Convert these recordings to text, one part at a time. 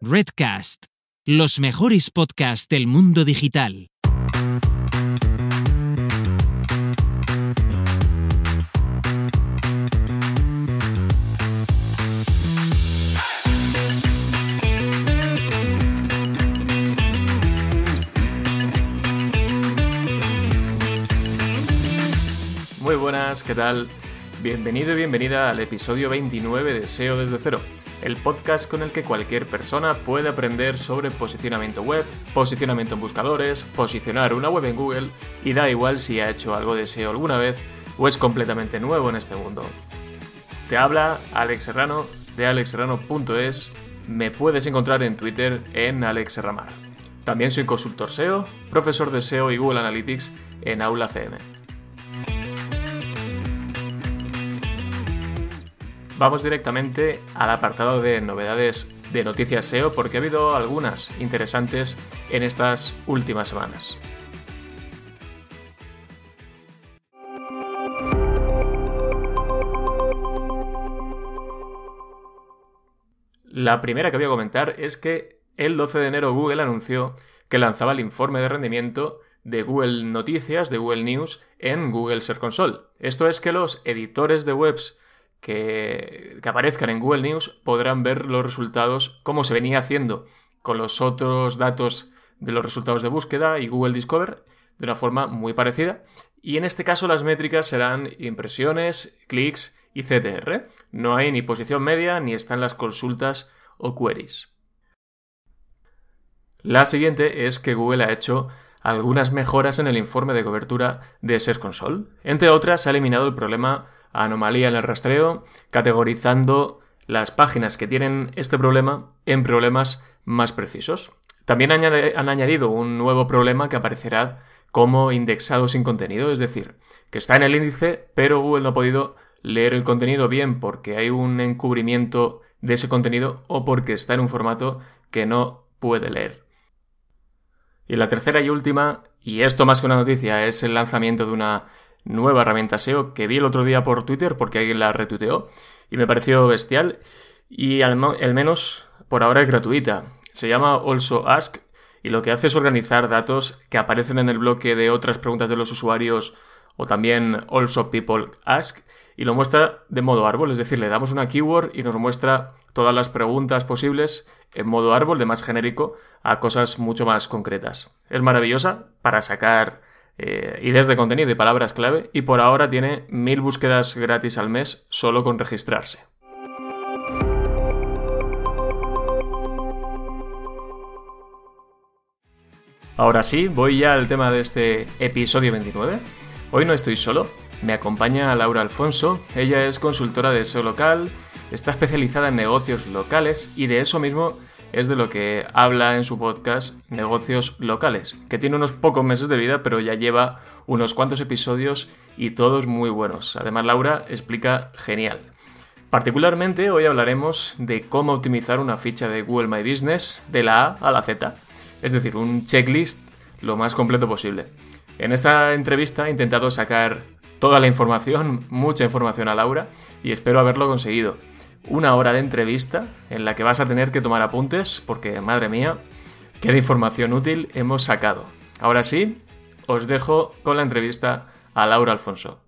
Redcast, los mejores podcasts del mundo digital. Muy buenas, ¿qué tal? Bienvenido y bienvenida al episodio 29 de SEO desde cero, el podcast con el que cualquier persona puede aprender sobre posicionamiento web, posicionamiento en buscadores, posicionar una web en Google y da igual si ha hecho algo de SEO alguna vez o es completamente nuevo en este mundo. Te habla Alex Serrano de alexserrano.es, me puedes encontrar en Twitter en alexserramar. También soy consultor SEO, profesor de SEO y Google Analytics en Aula Vamos directamente al apartado de novedades de noticias SEO porque ha habido algunas interesantes en estas últimas semanas. La primera que voy a comentar es que el 12 de enero Google anunció que lanzaba el informe de rendimiento de Google Noticias, de Google News, en Google Search Console. Esto es que los editores de webs que, aparezcan en Google News podrán ver los resultados como se venía haciendo con los otros datos de los resultados de búsqueda y Google Discover de una forma muy parecida. Y en este caso las métricas serán impresiones, clics y CTR. No hay ni posición media ni están las consultas o queries. La siguiente es que Google ha hecho algunas mejoras en el informe de cobertura de Search Console. Entre otras, ha eliminado el problema anomalía en el rastreo, categorizando las páginas que tienen este problema en problemas más precisos. También han añadido un nuevo problema que aparecerá como indexado sin contenido, es decir, que está en el índice, pero Google no ha podido leer el contenido bien porque hay un encubrimiento de ese contenido o porque está en un formato que no puede leer. Y la tercera y última, y esto más que una noticia, es el lanzamiento de una nueva herramienta SEO que vi el otro día por Twitter porque alguien la retuiteó y me pareció bestial y al, menos por ahora es gratuita. Se llama Also Ask y lo que hace es organizar datos que aparecen en el bloque de otras preguntas de los usuarios o también Also People Ask y lo muestra de modo árbol, es decir, le damos una keyword y nos muestra todas las preguntas posibles en modo árbol de más genérico a cosas mucho más concretas. Es maravillosa para sacar eh, ideas de contenido y palabras clave y por ahora tiene mil búsquedas gratis al mes solo con registrarse. Ahora sí, voy ya al tema de este episodio 29. Hoy no estoy solo, me acompaña Laura Alfonso, ella es consultora de SEO local, está especializada en negocios locales y de eso mismo es de lo que habla en su podcast Negocios Locales, que tiene unos pocos meses de vida, pero ya lleva unos cuantos episodios y todos muy buenos. Además, Laura explica genial. Particularmente hoy hablaremos de cómo optimizar una ficha de Google My Business de la A a la Z, es decir, un checklist lo más completo posible. En esta entrevista he intentado sacar toda la información, mucha información a Laura, y espero haberlo conseguido una hora de entrevista en la que vas a tener que tomar apuntes porque, madre mía, qué información útil hemos sacado. Ahora sí, os dejo con la entrevista a Laura Alfonso.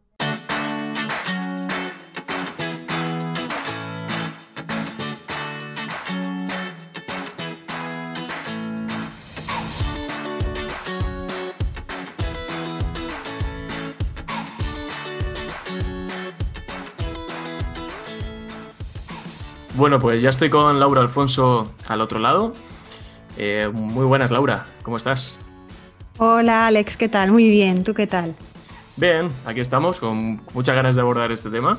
Bueno, pues ya estoy con Laura Alfonso al otro lado. Eh, muy buenas, Laura. ¿Cómo estás? Hola, Alex. ¿Qué tal? Muy bien. ¿Tú qué tal? Bien, aquí estamos con muchas ganas de abordar este tema,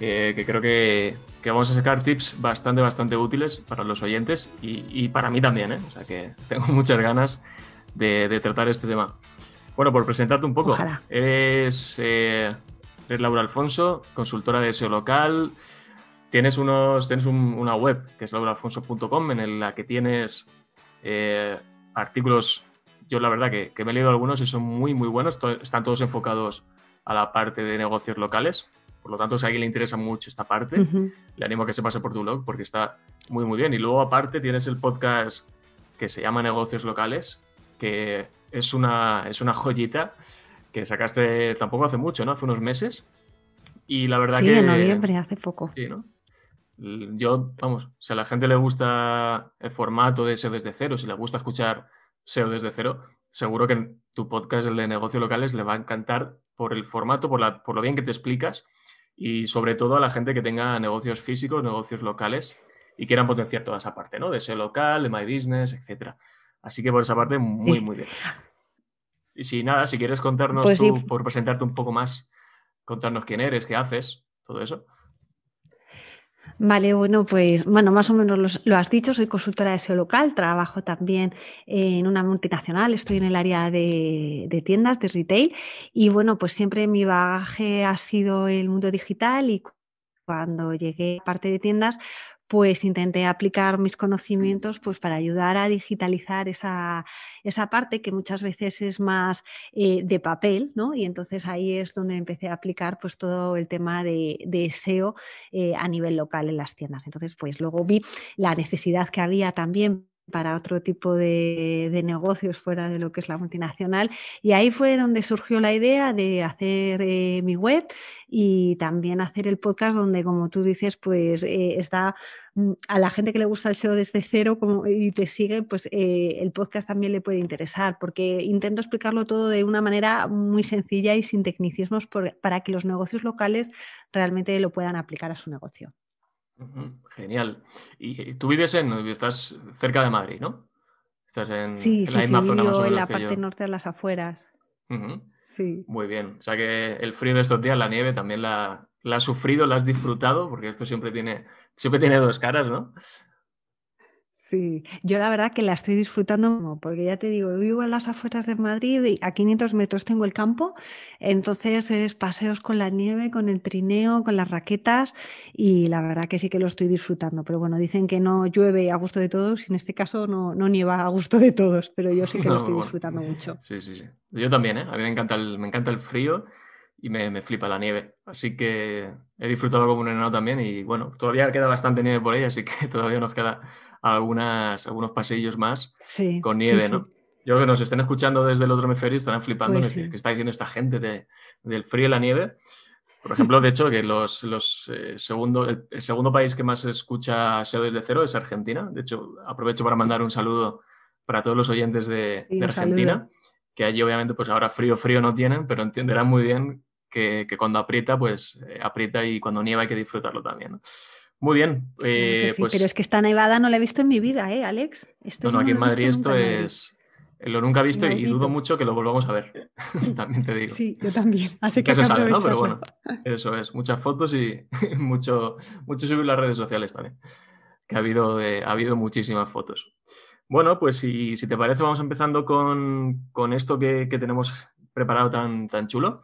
eh, que creo que, vamos a sacar tips bastante, bastante útiles para los oyentes y, para mí también, ¿eh? O sea que tengo muchas ganas de, tratar este tema. Bueno, por presentarte un poco, eres, eres Laura Alfonso, consultora de SEO local, Tienes, unos, tienes una web que es lauraalfonso.com en la que tienes eh, artículos, yo la verdad que, me he leído algunos y son muy, muy buenos, están todos enfocados a la parte de negocios locales. Por lo tanto, si a alguien le interesa mucho esta parte, le animo a que se pase por tu blog porque está muy, muy bien. Y luego, aparte, tienes el podcast que se llama Negocios Locales, que es una, es una joyita que sacaste tampoco hace mucho, ¿no? Hace unos meses. Y la verdad sí, que. en noviembre, hace poco. Sí, ¿no? Yo, vamos, si a la gente le gusta el formato de SEO desde cero, si le gusta escuchar SEO desde cero, seguro que tu podcast, el de negocios locales, le va a encantar por el formato, por, la, por lo bien que te explicas y sobre todo a la gente que tenga negocios físicos, negocios locales y quieran potenciar toda esa parte, ¿no? De SEO local, de My Business, etcétera. Así que por esa parte, muy, muy bien. Y si nada, si quieres contarnos Pues tú, sí. por presentarte un poco más, contarnos quién eres, qué haces, todo eso. Vale, bueno, pues bueno, más o menos lo, has dicho, soy consultora de SEO local, trabajo también en una multinacional, estoy en el área de, de tiendas, de retail, y bueno, pues siempre mi bagaje ha sido el mundo digital y cu- cuando llegué a parte de tiendas, pues intenté aplicar mis conocimientos pues para ayudar a digitalizar esa, esa parte que muchas veces es más eh, de papel, ¿no? Y entonces ahí es donde empecé a aplicar pues todo el tema de, de SEO eh, a nivel local en las tiendas. Entonces, pues luego vi la necesidad que había también para otro tipo de, negocios fuera de lo que es la multinacional. Y ahí fue donde surgió la idea de hacer eh, mi web y también hacer el podcast donde, como tú dices, pues eh, está mm, a la gente que le gusta el SEO desde cero como, y te sigue, pues eh, el podcast también le puede interesar, porque intento explicarlo todo de una manera muy sencilla y sin tecnicismos para que los negocios locales realmente lo puedan aplicar a su negocio. Genial. Y tú vives en, estás cerca de Madrid, ¿no? Estás en, Sí, en sí, la sí, misma zona más o vivo en menos la que parte yo. norte de las afueras. Sí. Muy bien. O sea que el frío de estos días, la nieve, también la, la has sufrido, la has disfrutado, porque esto siempre tiene, siempre tiene dos caras, ¿no? Sí, yo la verdad que la estoy disfrutando, porque ya te digo, vivo en las afueras de Madrid y a 500 metros tengo el campo, entonces es paseos con la nieve, con el trineo, con las raquetas y la verdad que sí que lo estoy disfrutando, pero bueno, dicen que no llueve a gusto de todos y en este caso no, no nieva a gusto de todos, pero yo sí que lo estoy bueno. disfrutando mucho. Sí, sí, sí. Yo también, ¿eh? A mí me encanta el, me encanta el frío y me, me flipa la nieve. Así que he disfrutado como un enano también y bueno, todavía queda bastante nieve por ahí, así que todavía nos queda algunas, algunos pasillos más Sí, con sí, nieve, sí. ¿no? Yo creo que nos estén escuchando desde el otro hemisferio estarán flipando Pues que, sí. que está diciendo esta gente de- del frío y la nieve. Por ejemplo, de hecho, que los, los eh, segundo, el, el segundo país que más escucha SEO desde cero es Argentina. De hecho, aprovecho para mandar un saludo para todos los oyentes de, Sí, de Argentina, saludo. que allí obviamente pues ahora frío, frío no tienen, pero entenderán muy bien que, que cuando aprieta, pues eh, aprieta y cuando nieva hay que disfrutarlo también. ¿no? Muy bien, Claro eh, sí, pues pero es que esta nevada no la he visto en mi vida, ¿eh, Alex? Esto no, aquí en he Madrid esto es eh, lo nunca visto y dudo mucho que lo volvamos a ver. También te digo. Sí, yo también, así que se sabe, ¿no? Pero bueno, eso es. Muchas fotos y mucho, mucho subir las redes sociales también. Que ha habido, ha habido muchísimas fotos. Bueno, pues si, si te parece, vamos empezando con, con esto que, que tenemos preparado tan, tan chulo.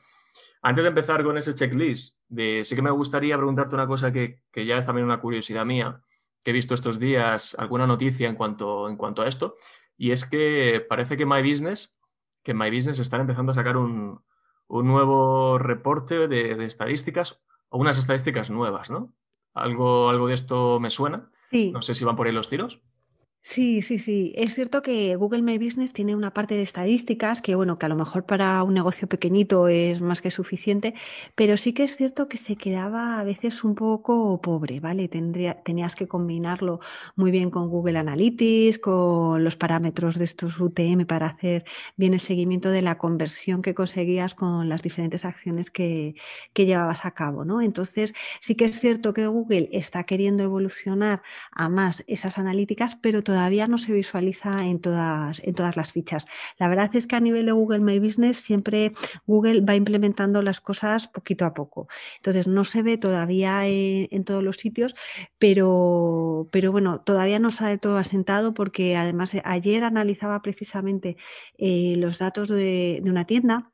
Antes de empezar con ese checklist, de, sí que me gustaría preguntarte una cosa que, que ya es también una curiosidad mía, que he visto estos días alguna noticia en cuanto, en cuanto a esto, y es que parece que My Business, que en My Business están empezando a sacar un, un nuevo reporte de, de estadísticas o unas estadísticas nuevas, ¿no? Algo, algo de esto me suena. Sí. No sé si van por ahí los tiros. Sí, sí, sí. Es cierto que Google My Business tiene una parte de estadísticas que, bueno, que a lo mejor para un negocio pequeñito es más que suficiente, pero sí que es cierto que se quedaba a veces un poco pobre, ¿vale? Tendría, tenías que combinarlo muy bien con Google Analytics, con los parámetros de estos UTM para hacer bien el seguimiento de la conversión que conseguías con las diferentes acciones que, que llevabas a cabo, ¿no? Entonces, sí que es cierto que Google está queriendo evolucionar a más esas analíticas, pero todavía no se visualiza en todas, en todas las fichas. La verdad es que a nivel de Google My Business siempre Google va implementando las cosas poquito a poco. Entonces no se ve todavía en, todos los sitios, pero, pero bueno, todavía no se ha de todo asentado porque además eh, ayer analizaba precisamente eh, los datos de una tienda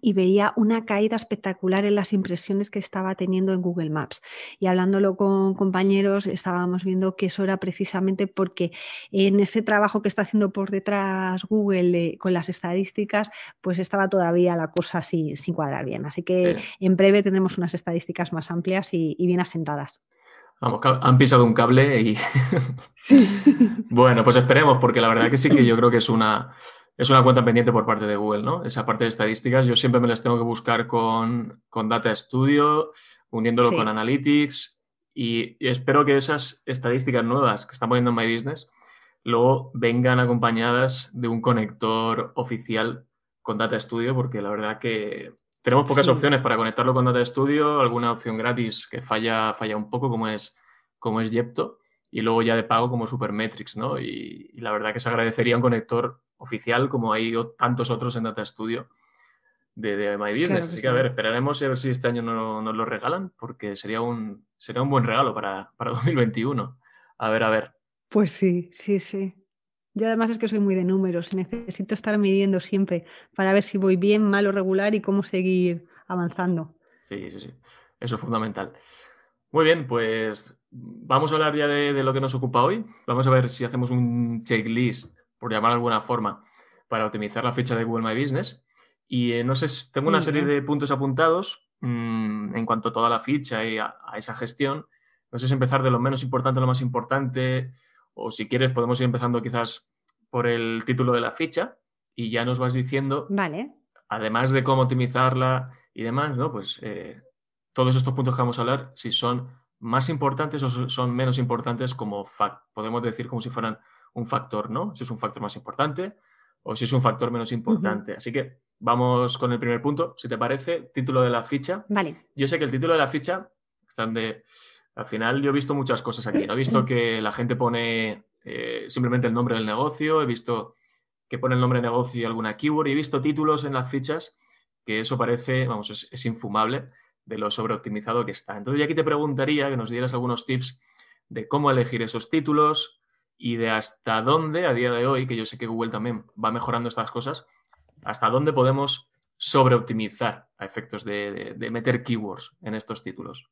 y veía una caída espectacular en las impresiones que estaba teniendo en Google Maps. Y hablándolo con compañeros, estábamos viendo que eso era precisamente porque en ese trabajo que está haciendo por detrás Google eh, con las estadísticas, pues estaba todavía la cosa así, sin cuadrar bien. Así que Sí. en breve tendremos unas estadísticas más amplias y, y bien asentadas. Vamos, han pisado un cable y... bueno, pues esperemos, porque la verdad que sí que yo creo que es una, es una cuenta pendiente por parte de Google, ¿no? Esa parte de estadísticas yo siempre me las tengo que buscar con, Data Studio, uniéndolo con Analytics y, espero que esas estadísticas nuevas que están poniendo en My Business luego vengan acompañadas de un conector oficial con Data Studio, porque la verdad que tenemos pocas opciones para conectarlo con Data Studio, alguna opción gratis que falla, falla un poco, como es, como es Yepto, y luego ya de pago como Supermetrics, ¿no? Y, y la verdad que se agradecería un conector oficial, como hay tantos otros en Data Studio de, My Business. Así que a ver, esperaremos a ver si este año nos lo regalan, porque sería un, sería un buen regalo para, para 2021. A ver, a ver. Pues sí, sí, sí. Yo además es que soy muy de números, necesito estar midiendo siempre para ver si voy bien, mal o regular y cómo seguir avanzando. Sí, sí, sí. Eso es fundamental. Muy bien, pues vamos a hablar ya de, de, lo que nos ocupa hoy. Vamos a ver si hacemos un checklist por llamar de alguna forma, para optimizar la ficha de Google My Business. Y eh, no sé, tengo una serie de puntos apuntados mm, en cuanto a toda la ficha y a, esa gestión. No sé si empezar de lo menos importante a lo más importante, o si quieres podemos ir empezando quizás por el título de la ficha y ya nos vas diciendo, vale. además de cómo optimizarla y demás, ¿no? Pues eh, todos estos puntos que vamos a hablar, si son más importantes o son menos importantes como podemos decir como si fueran un factor, ¿no? Si es un factor más importante o si es un factor menos importante. Así que vamos con el primer punto, si te parece, título de la ficha. Vale. Yo sé que el título de la ficha, están de, al final yo he visto muchas cosas aquí, ¿no? He visto que la gente pone eh, simplemente el nombre del negocio, he visto que pone el nombre del negocio y alguna keyword, y he visto títulos en las fichas que eso parece, vamos, es, es infumable de lo sobreoptimizado que está. Entonces, yo aquí te preguntaría que nos dieras algunos tips de cómo elegir esos títulos, y de hasta dónde, a día de hoy, que yo sé que Google también va mejorando estas cosas, hasta dónde podemos sobreoptimizar a efectos de, meter keywords en estos títulos.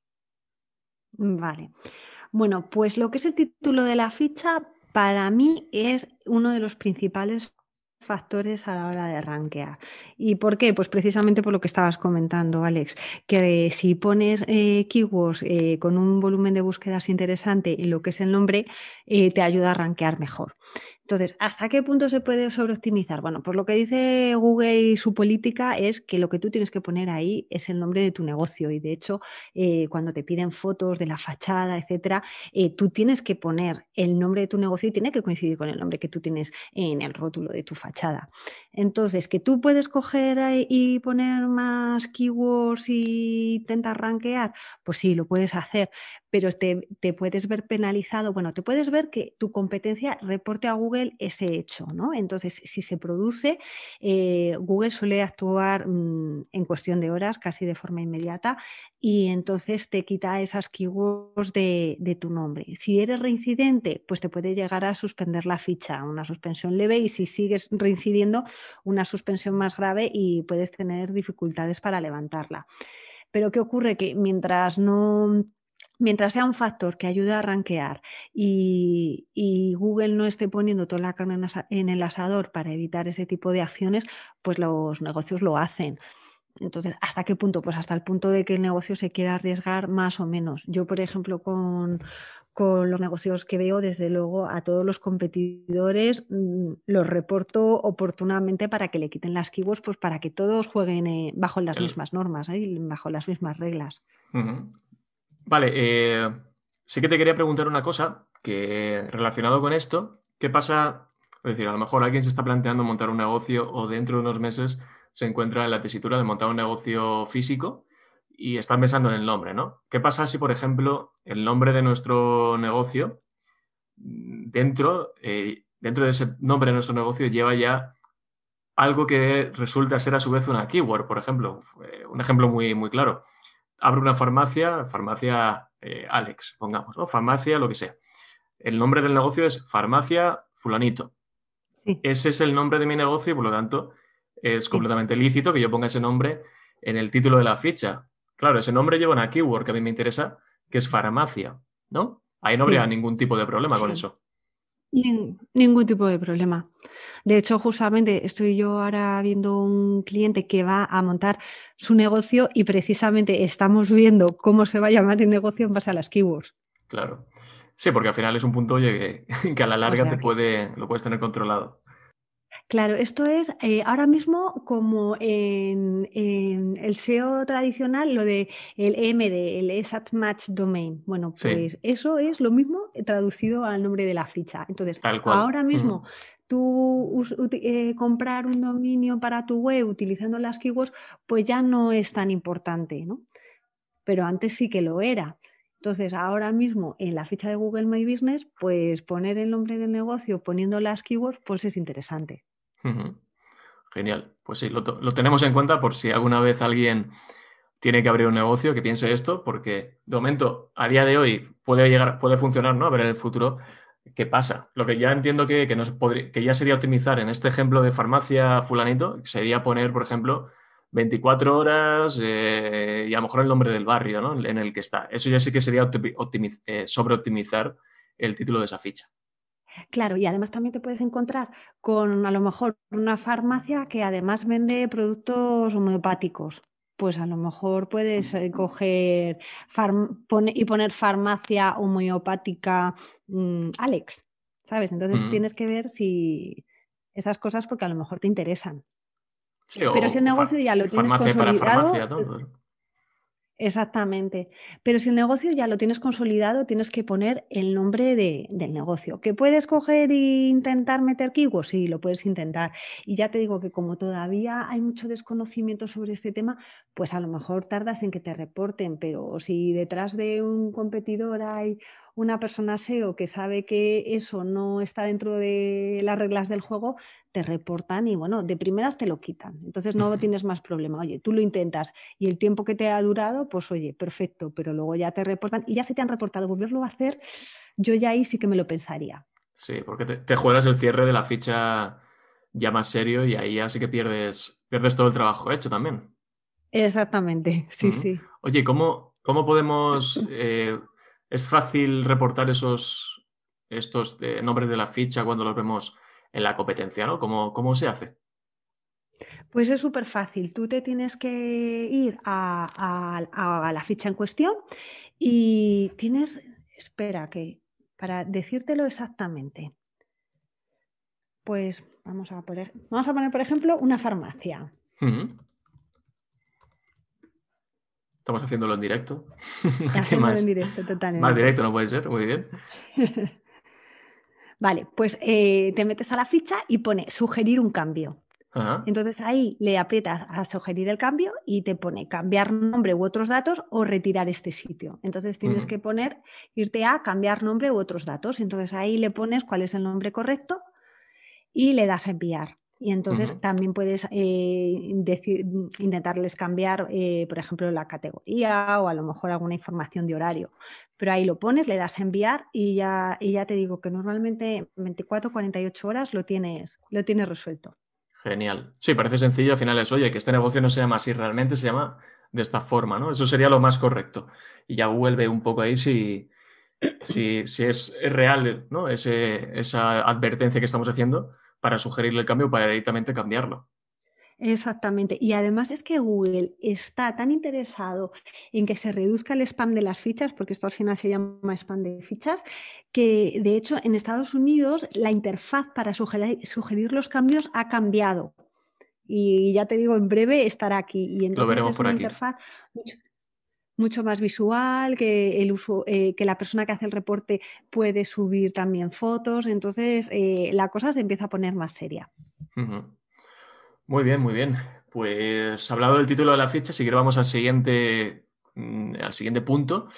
Vale. Bueno, pues lo que es el título de la ficha, para mí es uno de los principales factores a la hora de rankear. ¿Y por qué? Pues precisamente por lo que estabas comentando, Alex, que si pones eh, keywords eh, con un volumen de búsquedas interesante y lo que es el nombre, eh, te ayuda a rankear mejor. Entonces, ¿hasta qué punto se puede sobreoptimizar? Bueno, pues lo que dice Google y su política es que lo que tú tienes que poner ahí es el nombre de tu negocio. Y de hecho, eh, cuando te piden fotos de la fachada, etcétera, eh, tú tienes que poner el nombre de tu negocio y tiene que coincidir con el nombre que tú tienes en el rótulo de tu fachada. Entonces, que tú puedes coger y poner más keywords y intentar rankear, pues sí, lo puedes hacer, pero te, te puedes ver penalizado. Bueno, te puedes ver que tu competencia reporte a Google ese hecho. ¿no? Entonces, si se produce, eh, Google suele actuar mm, en cuestión de horas, casi de forma inmediata, y entonces te quita esas keywords de, de, tu nombre. Si eres reincidente, pues te puede llegar a suspender la ficha, una suspensión leve, y si sigues reincidiendo, una suspensión más grave y puedes tener dificultades para levantarla. Pero ¿qué ocurre? Que mientras no mientras sea un factor que ayude a rankear y, Google no esté poniendo toda la carne en el asador para evitar ese tipo de acciones, pues los negocios lo hacen. Entonces, ¿hasta qué punto? Pues hasta el punto de que el negocio se quiera arriesgar más o menos. Yo, por ejemplo, con, los negocios que veo, desde luego a todos los competidores mm, los reporto oportunamente para que le quiten las keywords, pues para que todos jueguen eh, bajo las mismas normas, ¿eh? bajo las mismas reglas. Vale, eh, sí que te quería preguntar una cosa que relacionado con esto, ¿qué pasa? Es decir, a lo mejor alguien se está planteando montar un negocio o dentro de unos meses se encuentra en la tesitura de montar un negocio físico y está pensando en el nombre, ¿no? ¿Qué pasa si, por ejemplo, el nombre de nuestro negocio, dentro, eh, dentro de ese nombre de nuestro negocio lleva ya algo que resulta ser a su vez una keyword, por ejemplo? Un ejemplo muy, muy claro abro una farmacia, farmacia eh, Alex, pongamos, ¿no? Farmacia, lo que sea. El nombre del negocio es Farmacia Fulanito. Ese es el nombre de mi negocio y por lo tanto es completamente lícito que yo ponga ese nombre en el título de la ficha. Claro, ese nombre lleva una keyword que a mí me interesa, que es farmacia, ¿no? Ahí no habría ningún tipo de problema con eso ningún tipo de problema. De hecho, justamente estoy yo ahora viendo un cliente que va a montar su negocio y precisamente estamos viendo cómo se va a llamar el negocio en base a las keywords. Claro. Sí, porque al final es un punto que, a la larga te puede, lo puedes tener controlado. Claro, esto es eh, ahora mismo como en, el SEO tradicional, lo de el EMD, el Exact Match Domain. Bueno, pues eso es lo mismo traducido al nombre de la ficha. Entonces, ahora mismo tú eh, comprar un dominio para tu web utilizando las keywords, pues ya no es tan importante, ¿no? Pero antes sí que lo era. Entonces, ahora mismo en la ficha de Google My Business, pues poner el nombre del negocio poniendo las keywords, pues es interesante. Genial. Pues sí, lo, tenemos en cuenta por si alguna vez alguien tiene que abrir un negocio que piense esto, porque de momento, a día de hoy, puede llegar, puede funcionar, ¿no? A ver en el futuro qué pasa. Lo que ya entiendo que, que, que ya sería optimizar en este ejemplo de farmacia fulanito, sería poner, por ejemplo, 24 horas eh, y a lo mejor el nombre del barrio ¿no? en el que está. Eso ya sí que sería eh, sobre optimizar el título de esa ficha. Claro, y además también te puedes encontrar con a lo mejor una farmacia que además vende productos homeopáticos. Pues a lo mejor puedes eh, coger y poner farmacia homeopática mm, Alex, ¿sabes? Entonces mm. tienes que ver si esas cosas porque a lo mejor te interesan. Pero si el negocio ya lo tienes consolidado, Exactamente. Pero si el negocio ya lo tienes consolidado, tienes que poner el nombre del negocio. ¿Que puedes coger e intentar meter keywords? Sí, lo puedes intentar. Y ya te digo que como todavía hay mucho desconocimiento sobre este tema, pues a lo mejor tardas en que te reporten, pero si detrás de un competidor hay una persona SEO que sabe que eso no está dentro de las reglas del juego, te reportan y bueno, de primeras te lo quitan. Entonces no tienes más problema. Oye, tú lo intentas y el tiempo que te ha durado, pues oye, perfecto, pero luego ya te reportan y ya se te han reportado. Volverlo a hacer, yo ya ahí sí que me lo pensaría. Sí, porque te, juegas el cierre de la ficha ya más serio y ahí ya sí que pierdes, pierdes todo el trabajo hecho también. Exactamente, sí, sí. Oye, ¿cómo, cómo podemos... Eh, ¿Es fácil reportar esos estos nombres de la ficha cuando los vemos en la competencia, ¿no? ¿Cómo, se hace? Pues es súper fácil. Tú te tienes que ir a, la ficha en cuestión y tienes, espera, que para decírtelo exactamente, pues vamos a poner, vamos a poner, por ejemplo, una farmacia. Estamos haciéndolo en directo. Haciéndolo en directo, totalmente. Más directo no puede ser, muy bien. vale, pues eh, te metes a la ficha y pone sugerir un cambio. Entonces ahí le aprietas a sugerir el cambio y te pone cambiar nombre u otros datos o retirar este sitio. Entonces tienes que poner, irte a cambiar nombre u otros datos. Entonces ahí le pones cuál es el nombre correcto y le das a enviar. Y entonces también puedes eh, decir, intentarles cambiar, eh, por ejemplo, la categoría o a lo mejor alguna información de horario. Pero ahí lo pones, le das a enviar y ya, y ya te digo que normalmente 24 48 horas lo tienes, lo tienes resuelto. Genial. Sí, parece sencillo. Al final es, oye, que este negocio no se llama así realmente, se llama de esta forma, ¿no? Eso sería lo más correcto. Y ya vuelve un poco ahí si, si, si es, real, ¿no? Ese, esa advertencia que estamos haciendo para sugerirle el cambio para directamente cambiarlo. Exactamente. Y además es que Google está tan interesado en que se reduzca el spam de las fichas, porque esto al final se llama spam de fichas, que de hecho en Estados Unidos la interfaz para sugerir, los cambios ha cambiado. Y ya te digo, en breve estará aquí. Y entonces Lo veremos es por una aquí. interfaz mucho, más visual, que, el uso, eh, que la persona que hace el reporte puede subir también fotos. Entonces eh, la cosa se empieza a poner más seria. Muy bien, muy bien. Pues hablado del título de la ficha, si vamos al siguiente, mm, al siguiente punto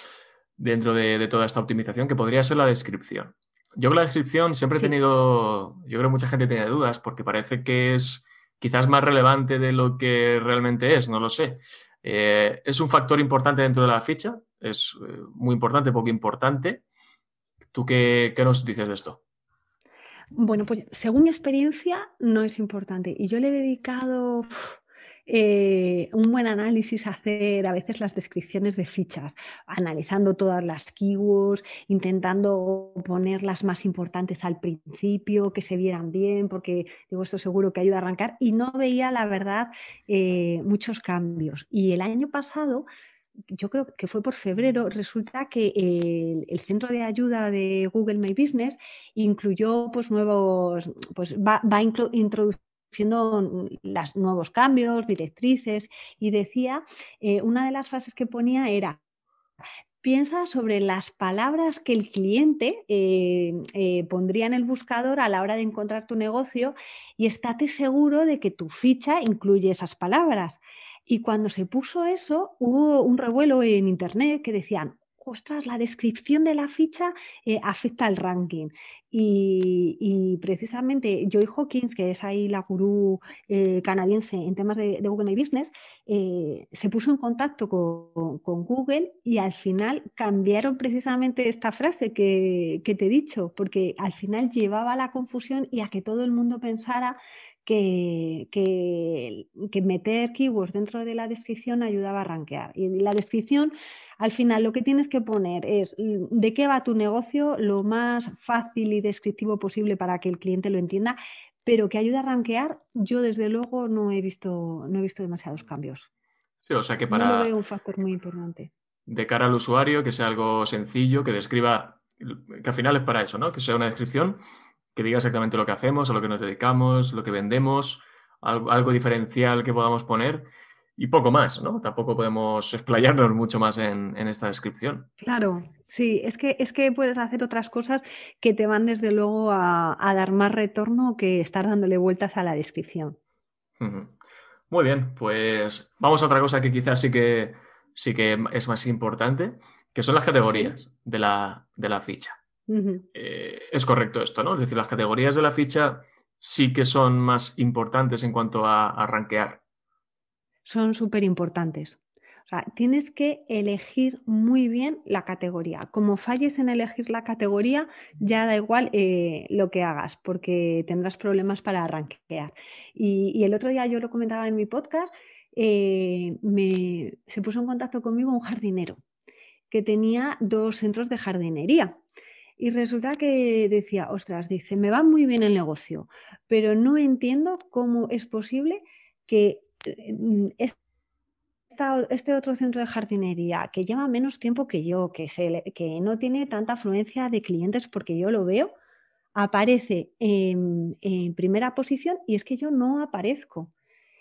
dentro de, toda esta optimización, que podría ser la descripción. Yo con la descripción siempre he tenido, yo creo que mucha gente tiene dudas porque parece que es quizás más relevante de lo que realmente es, no lo sé. Eh, es un factor importante dentro de la ficha, es eh, muy importante, poco importante. ¿Tú qué, qué nos dices de esto? Bueno, pues según mi experiencia no es importante y yo le he dedicado eh, un buen análisis a hacer a veces las descripciones de fichas, analizando todas las keywords, intentando poner las más importantes al principio, que se vieran bien, porque digo, esto seguro que ayuda a arrancar y no veía, la verdad, eh, muchos cambios. Y el año pasado yo creo que fue por febrero, resulta que el, centro de ayuda de Google My Business incluyó pues nuevos, pues va, va introduciendo los nuevos cambios, directrices, y decía, eh, una de las frases que ponía era, piensa sobre las palabras que el cliente eh, eh, pondría en el buscador a la hora de encontrar tu negocio y estate seguro de que tu ficha incluye esas palabras. Y cuando se puso eso, hubo un revuelo en Internet que decían, ostras, la descripción de la ficha eh, afecta al ranking. Y, precisamente Joy Hawkins, que es ahí la gurú eh, canadiense en temas de, Google My Business, eh, se puso en contacto con, Google y al final cambiaron precisamente esta frase que, que te he dicho, porque al final llevaba a la confusión y a que todo el mundo pensara que, que, meter keywords dentro de la descripción ayudaba a rankear. Y la descripción, al final, lo que tienes que poner es mm, de qué va tu negocio lo más fácil y descriptivo posible para que el cliente lo entienda, pero que ayude a rankear, yo desde luego no he visto, no he visto demasiados cambios. Sí, o sea que para... No veo un factor muy importante. De cara al usuario, que sea algo sencillo, que describa, que al final es para eso, ¿no? Que sea una descripción que diga exactamente lo que hacemos, a lo que nos dedicamos, lo que vendemos, algo, diferencial que podamos poner y poco más, ¿no? Tampoco podemos explayarnos mucho más en, esta descripción. Claro, sí, es que, es que puedes hacer otras cosas que te van desde luego a, dar más retorno que estar dándole vueltas a la descripción. Muy bien, pues vamos a otra cosa que quizás sí que, sí que es más importante, que son las categorías de, la, de la ficha. Eh, es correcto esto, ¿no? Es decir, las categorías de la ficha sí que son más importantes en cuanto a, a rankear. Son súper importantes. O sea, tienes que elegir muy bien la categoría. Como falles en elegir la categoría, ya da igual eh, lo que hagas, porque tendrás problemas para rankear. Y, el otro día yo lo comentaba en mi podcast, eh, me, se puso en contacto conmigo un jardinero que tenía dos centros de jardinería. Y resulta que decía, ostras, dice, me va muy bien el negocio, pero no entiendo cómo es posible que eh, este otro centro de jardinería que lleva menos tiempo que yo, que, se, que no tiene tanta afluencia de clientes porque yo lo veo, aparece en primera posición y es que yo no aparezco.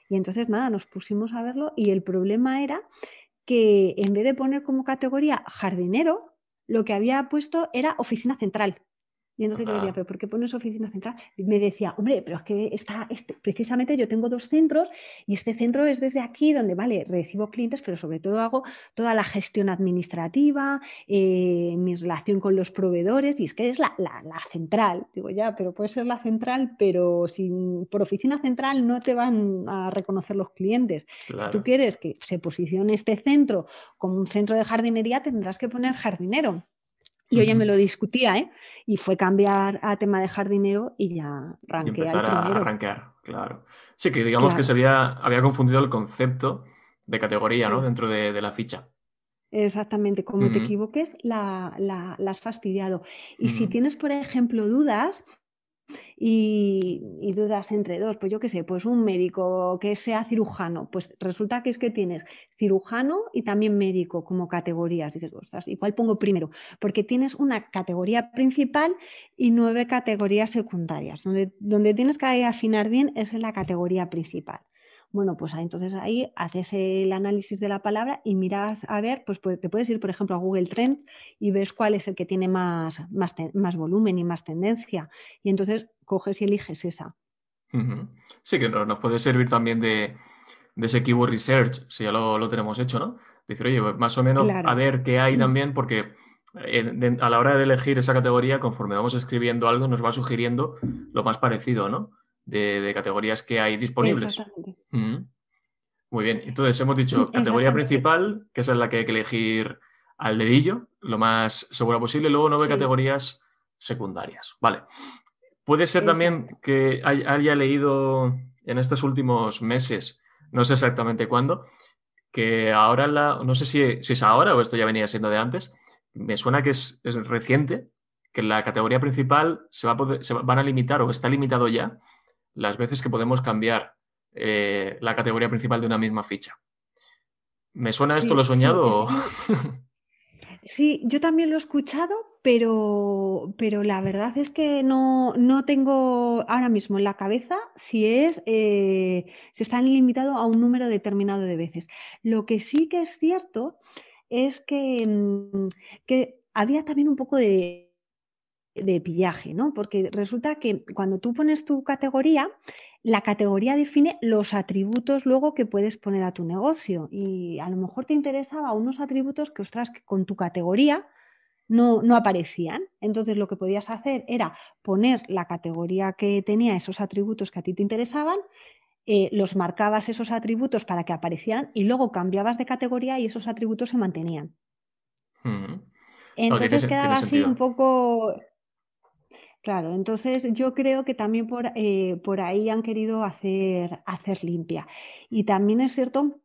Y entonces nada, nos pusimos a verlo y el problema era que en vez de poner como categoría jardinero, lo que había puesto era oficina central. Y entonces yo le decía, ¿pero por qué pones oficina central? Y me decía, hombre, pero es que está, este, precisamente yo tengo dos centros y este centro es desde aquí donde, vale, recibo clientes, pero sobre todo hago toda la gestión administrativa, eh, mi relación con los proveedores y es que es la, central. Digo, ya, pero puede ser la central, pero sin, por oficina central no te van a reconocer los clientes. Si tú quieres que se posicione este centro como un centro de jardinería, tendrás que poner jardinero. Y oye, me lo discutía, ¿eh? Y fue cambiar a tema de jardinero y ya ranquear. Y empezar a arranquear, claro. Sí, que digamos que se había, había confundido el concepto de categoría, ¿no? Dentro de, la ficha. Exactamente, como te equivoques, la, la, has fastidiado. Y si tienes, por ejemplo, dudas, y, dudas entre dos, pues yo qué sé, pues un médico que sea cirujano, pues resulta que es que tienes cirujano y también médico como categorías. Dices, ostras, ¿y cuál pongo primero? Porque tienes una categoría principal y nueve categorías secundarias. Donde, donde tienes que afinar bien es en la categoría principal. Bueno, pues entonces ahí haces el análisis de la palabra y miras a ver, pues, te puedes ir, por ejemplo, a Google Trends y ves cuál es el que tiene más, más, volumen y más tendencia. Y entonces coges y eliges esa. Sí, que nos puede servir también de, ese keyword research, si ya lo, tenemos hecho, ¿no? Decir, oye, pues, más o menos a ver qué hay mm. también, porque a la hora de elegir esa categoría, conforme vamos escribiendo algo, nos va sugiriendo lo más parecido, ¿no? de, categorías que hay disponibles. Muy bien, entonces hemos dicho categoría principal, que es la que hay que elegir al dedillo, lo más seguro posible, luego nueve categorías secundarias. Vale. Puede ser también que haya leído en estos últimos meses, no sé exactamente cuándo, que ahora la, no sé si, es ahora o esto ya venía siendo de antes, me suena que es, reciente, que la categoría principal se, va a poder, se van a limitar o está limitado ya las veces que podemos cambiar eh, la categoría principal de una misma ficha. ¿Me suena esto lo soñado? Sí, yo también lo he escuchado, pero, pero la verdad es que no, no tengo ahora mismo en la cabeza si es eh, si están limitados a un número determinado de veces. Lo que sí que es cierto es que, mm, que había también un poco de, de pillaje, ¿no? Porque resulta que cuando tú pones tu categoría, la categoría define los atributos luego que puedes poner a tu negocio. Y a lo mejor te interesaba unos atributos que, ostras, que con tu categoría no, no aparecían. Entonces lo que podías hacer era poner la categoría que tenía esos atributos que a ti te interesaban, eh, los marcabas esos atributos para que aparecieran y luego cambiabas de categoría y esos atributos se mantenían. Entonces quedaba así un poco Claro, entonces yo creo que también por, eh, por ahí han querido hacer, hacer limpia. Y también es cierto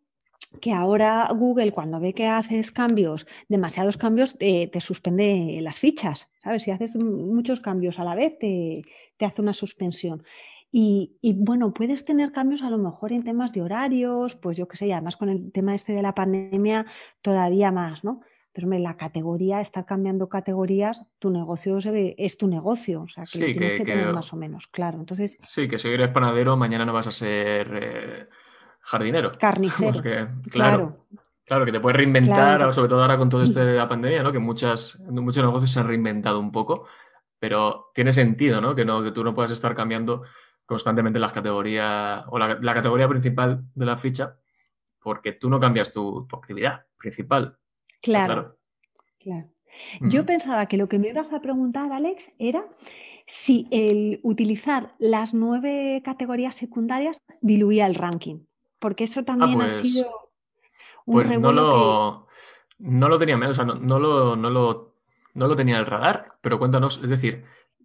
que ahora Google cuando ve que haces cambios, demasiados cambios, te suspende las fichas, ¿sabes? Si haces muchos cambios a la vez, te, hace una suspensión. Y, y, bueno, puedes tener cambios a lo mejor en temas de horarios, pues yo qué sé, además con el tema este de la pandemia todavía más, ¿no? Pero la categoría, estar cambiando categorías, tu negocio es, tu negocio, o sea, que lo tienes que, tener más o menos, claro. Entonces, sí, que si eres panadero, mañana no vas a ser eh, jardinero. Carnicero. claro, claro. que te puedes reinventar, sobre todo ahora con todo este de la pandemia, ¿no? Que muchas, muchos negocios se han reinventado un poco, pero tiene sentido, ¿no? Que, no, que tú no puedas estar cambiando constantemente las categorías o la, categoría principal de la ficha porque tú no cambias tu actividad principal. Claro. Claro. Yo pensaba que lo que me ibas a preguntar, Alex, era si el utilizar las nueve categorías secundarias diluía el ranking. Porque eso ah, también ha pues, sido un pues no lo, no lo tenía, o sea, no, lo, no, lo, no lo tenía el radar, pero cuéntanos, es decir,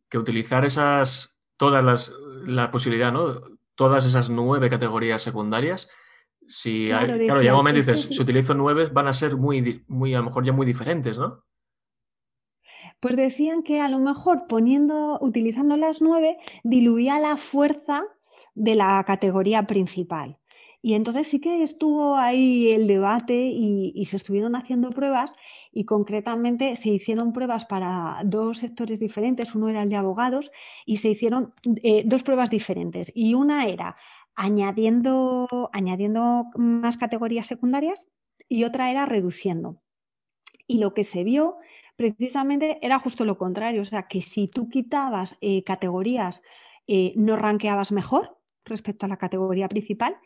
que utilizar esas, todas las, la posibilidad, ¿no? Todas esas nueve categorías secundarias si claro, llega un momento dices, si utilizo nueve, van a ser muy, muy, a lo mejor ya muy diferentes, ¿no? Pues decían que a lo mejor poniendo, utilizando las nueve, diluía la fuerza de la categoría principal. Y entonces sí que estuvo ahí el debate y, se estuvieron haciendo pruebas y concretamente se hicieron pruebas para dos sectores diferentes, uno era el de abogados y se hicieron eh, dos pruebas diferentes y una era añadiendo, añadiendo más categorías secundarias y otra era reduciendo. Y lo que se vio precisamente era justo lo contrario, o sea, que si tú quitabas eh, categorías, eh, no ranqueabas mejor respecto a la categoría principal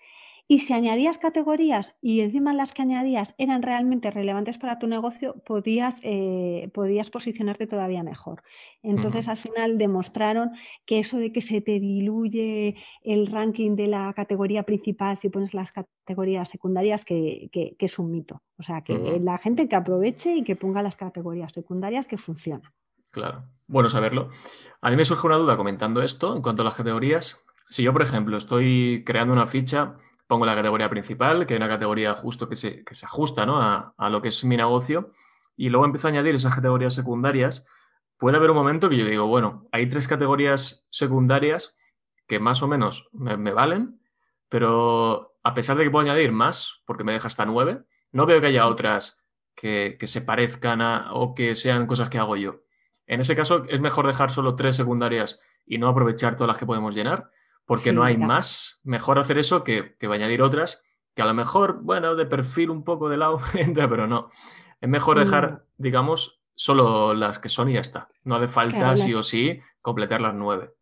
y si añadías categorías y encima las que añadías eran realmente relevantes para tu negocio, podías, eh, podías posicionarte todavía mejor. Entonces, al final demostraron que eso de que se te diluye el ranking de la categoría principal si pones las categorías secundarias, que, es un mito. O sea, que la gente que aproveche y que ponga las categorías secundarias que funcionan. Claro, bueno saberlo. A mí me surge una duda comentando esto en cuanto a las categorías. Si yo, por ejemplo, estoy creando una ficha pongo la categoría principal, que es una categoría justo que se, que se ajusta ¿no? a, a, lo que es mi negocio, y luego empiezo a añadir esas categorías secundarias, puede haber un momento que yo digo, bueno, hay tres categorías secundarias que más o menos me, valen, pero a pesar de que puedo añadir más, porque me deja hasta nueve, no veo que haya otras que, que se parezcan a, o que sean cosas que hago yo. En ese caso, es mejor dejar solo tres secundarias y no aprovechar todas las que podemos llenar porque no hay más. Mejor hacer eso que, que añadir otras que a lo mejor, bueno, de perfil un poco de lado entra, pero no. Es mejor dejar, mm. digamos, solo las que son y ya está. No hace falta, sí o sí, completar las nueve.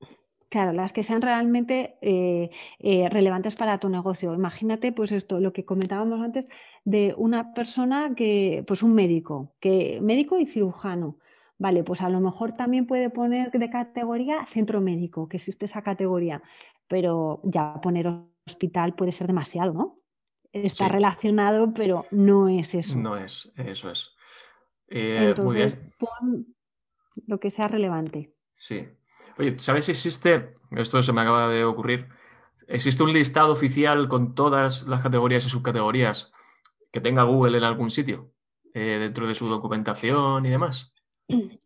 Claro, las que sean realmente eh, eh, relevantes para tu negocio. Imagínate, pues esto, lo que comentábamos antes, de una persona que, pues un médico, que, médico y cirujano, Vale, pues a lo mejor también puede poner de categoría centro médico, que existe esa categoría, pero ya poner hospital puede ser demasiado, ¿no? Está relacionado, pero no es eso. No es, eso es. Eh, Entonces, pon lo que sea relevante. Sí. Oye, ¿sabes si existe, esto se me acaba de ocurrir, existe un listado oficial con todas las categorías y subcategorías que tenga Google en algún sitio, eh, dentro de su documentación y demás?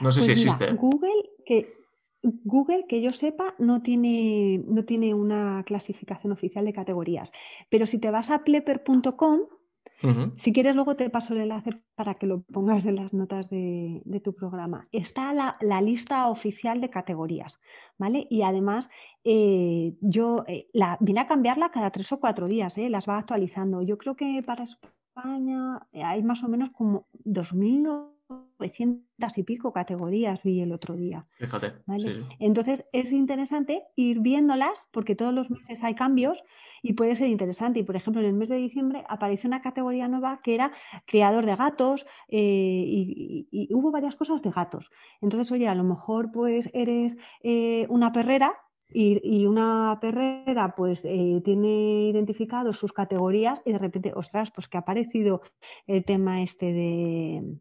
No sé pues si existe. ¿eh? Google, que, Google, que yo sepa, no tiene, no tiene una clasificación oficial de categorías. Pero si te vas a plepper.com, Si quieres, luego te paso el enlace para que lo pongas en las notas de, tu programa. Está la, lista oficial de categorías, ¿vale? Y además, eh, yo eh, la, vine a cambiarla cada tres o cuatro días, ¿eh? las va actualizando. Yo creo que para España hay más o menos como 2.000 900 y pico categorías vi el otro día. Fíjate. Entonces es interesante ir viéndolas porque todos los meses hay cambios y puede ser interesante. Y por ejemplo, en el mes de diciembre apareció una categoría nueva que era criador de gatos eh, y, hubo varias cosas de gatos. Entonces, oye, a lo mejor pues eres eh, una perrera y, una perrera pues eh, tiene identificados sus categorías y de repente, ostras, pues que ha aparecido el tema este de,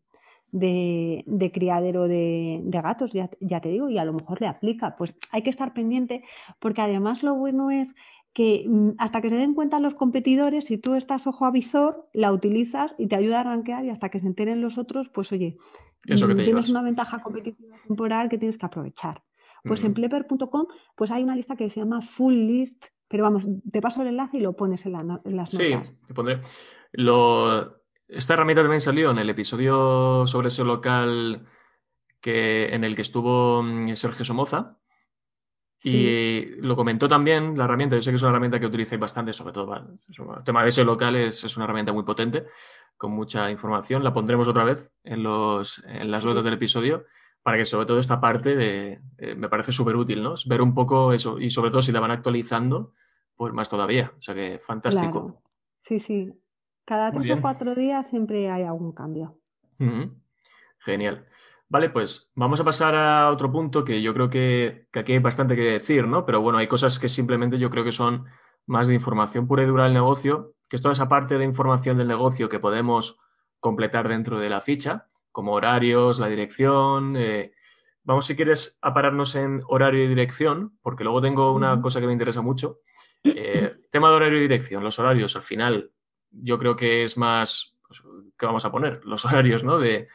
de, criadero de, gatos, ya, te digo, y a lo mejor le aplica. Pues hay que estar pendiente porque además lo bueno es que mm, hasta que se den cuenta los competidores, si tú estás ojo a visor, la utilizas y te ayuda a rankear y hasta que se enteren los otros, pues oye, mm, tienes una ventaja competitiva temporal que tienes que aprovechar. Pues en plepper.com pues hay una lista que se llama Full List, pero vamos, te paso el enlace y lo pones en, las notas. Sí, te pondré. Lo, esta herramienta también salió en el episodio sobre ese local que, en el que estuvo mm, Sergio Somoza. Y lo comentó también la herramienta. Yo sé que es una herramienta que utilizáis bastante, sobre todo el tema de ese local es, una herramienta muy potente, con mucha información. La pondremos otra vez en, los, en las notas del episodio para que sobre todo esta parte de, eh, me parece súper útil, ¿no? Ver un poco eso y sobre todo si la van actualizando, pues más todavía. O sea que fantástico. Sí, sí. Cada tres o cuatro días siempre hay algún cambio. Genial. Vale, pues vamos a pasar a otro punto que yo creo que, aquí hay bastante que decir, ¿no? Pero bueno, hay cosas que simplemente yo creo que son más de información pura y dura del negocio, que es toda esa parte de información del negocio que podemos completar dentro de la ficha, como horarios, la dirección. Eh, vamos, si quieres, a pararnos en horario y dirección, porque luego tengo una cosa que me interesa mucho. Eh, tema de horario y dirección, los horarios, al final, yo creo que es más, pues, ¿qué vamos a poner? Los horarios ¿no? de,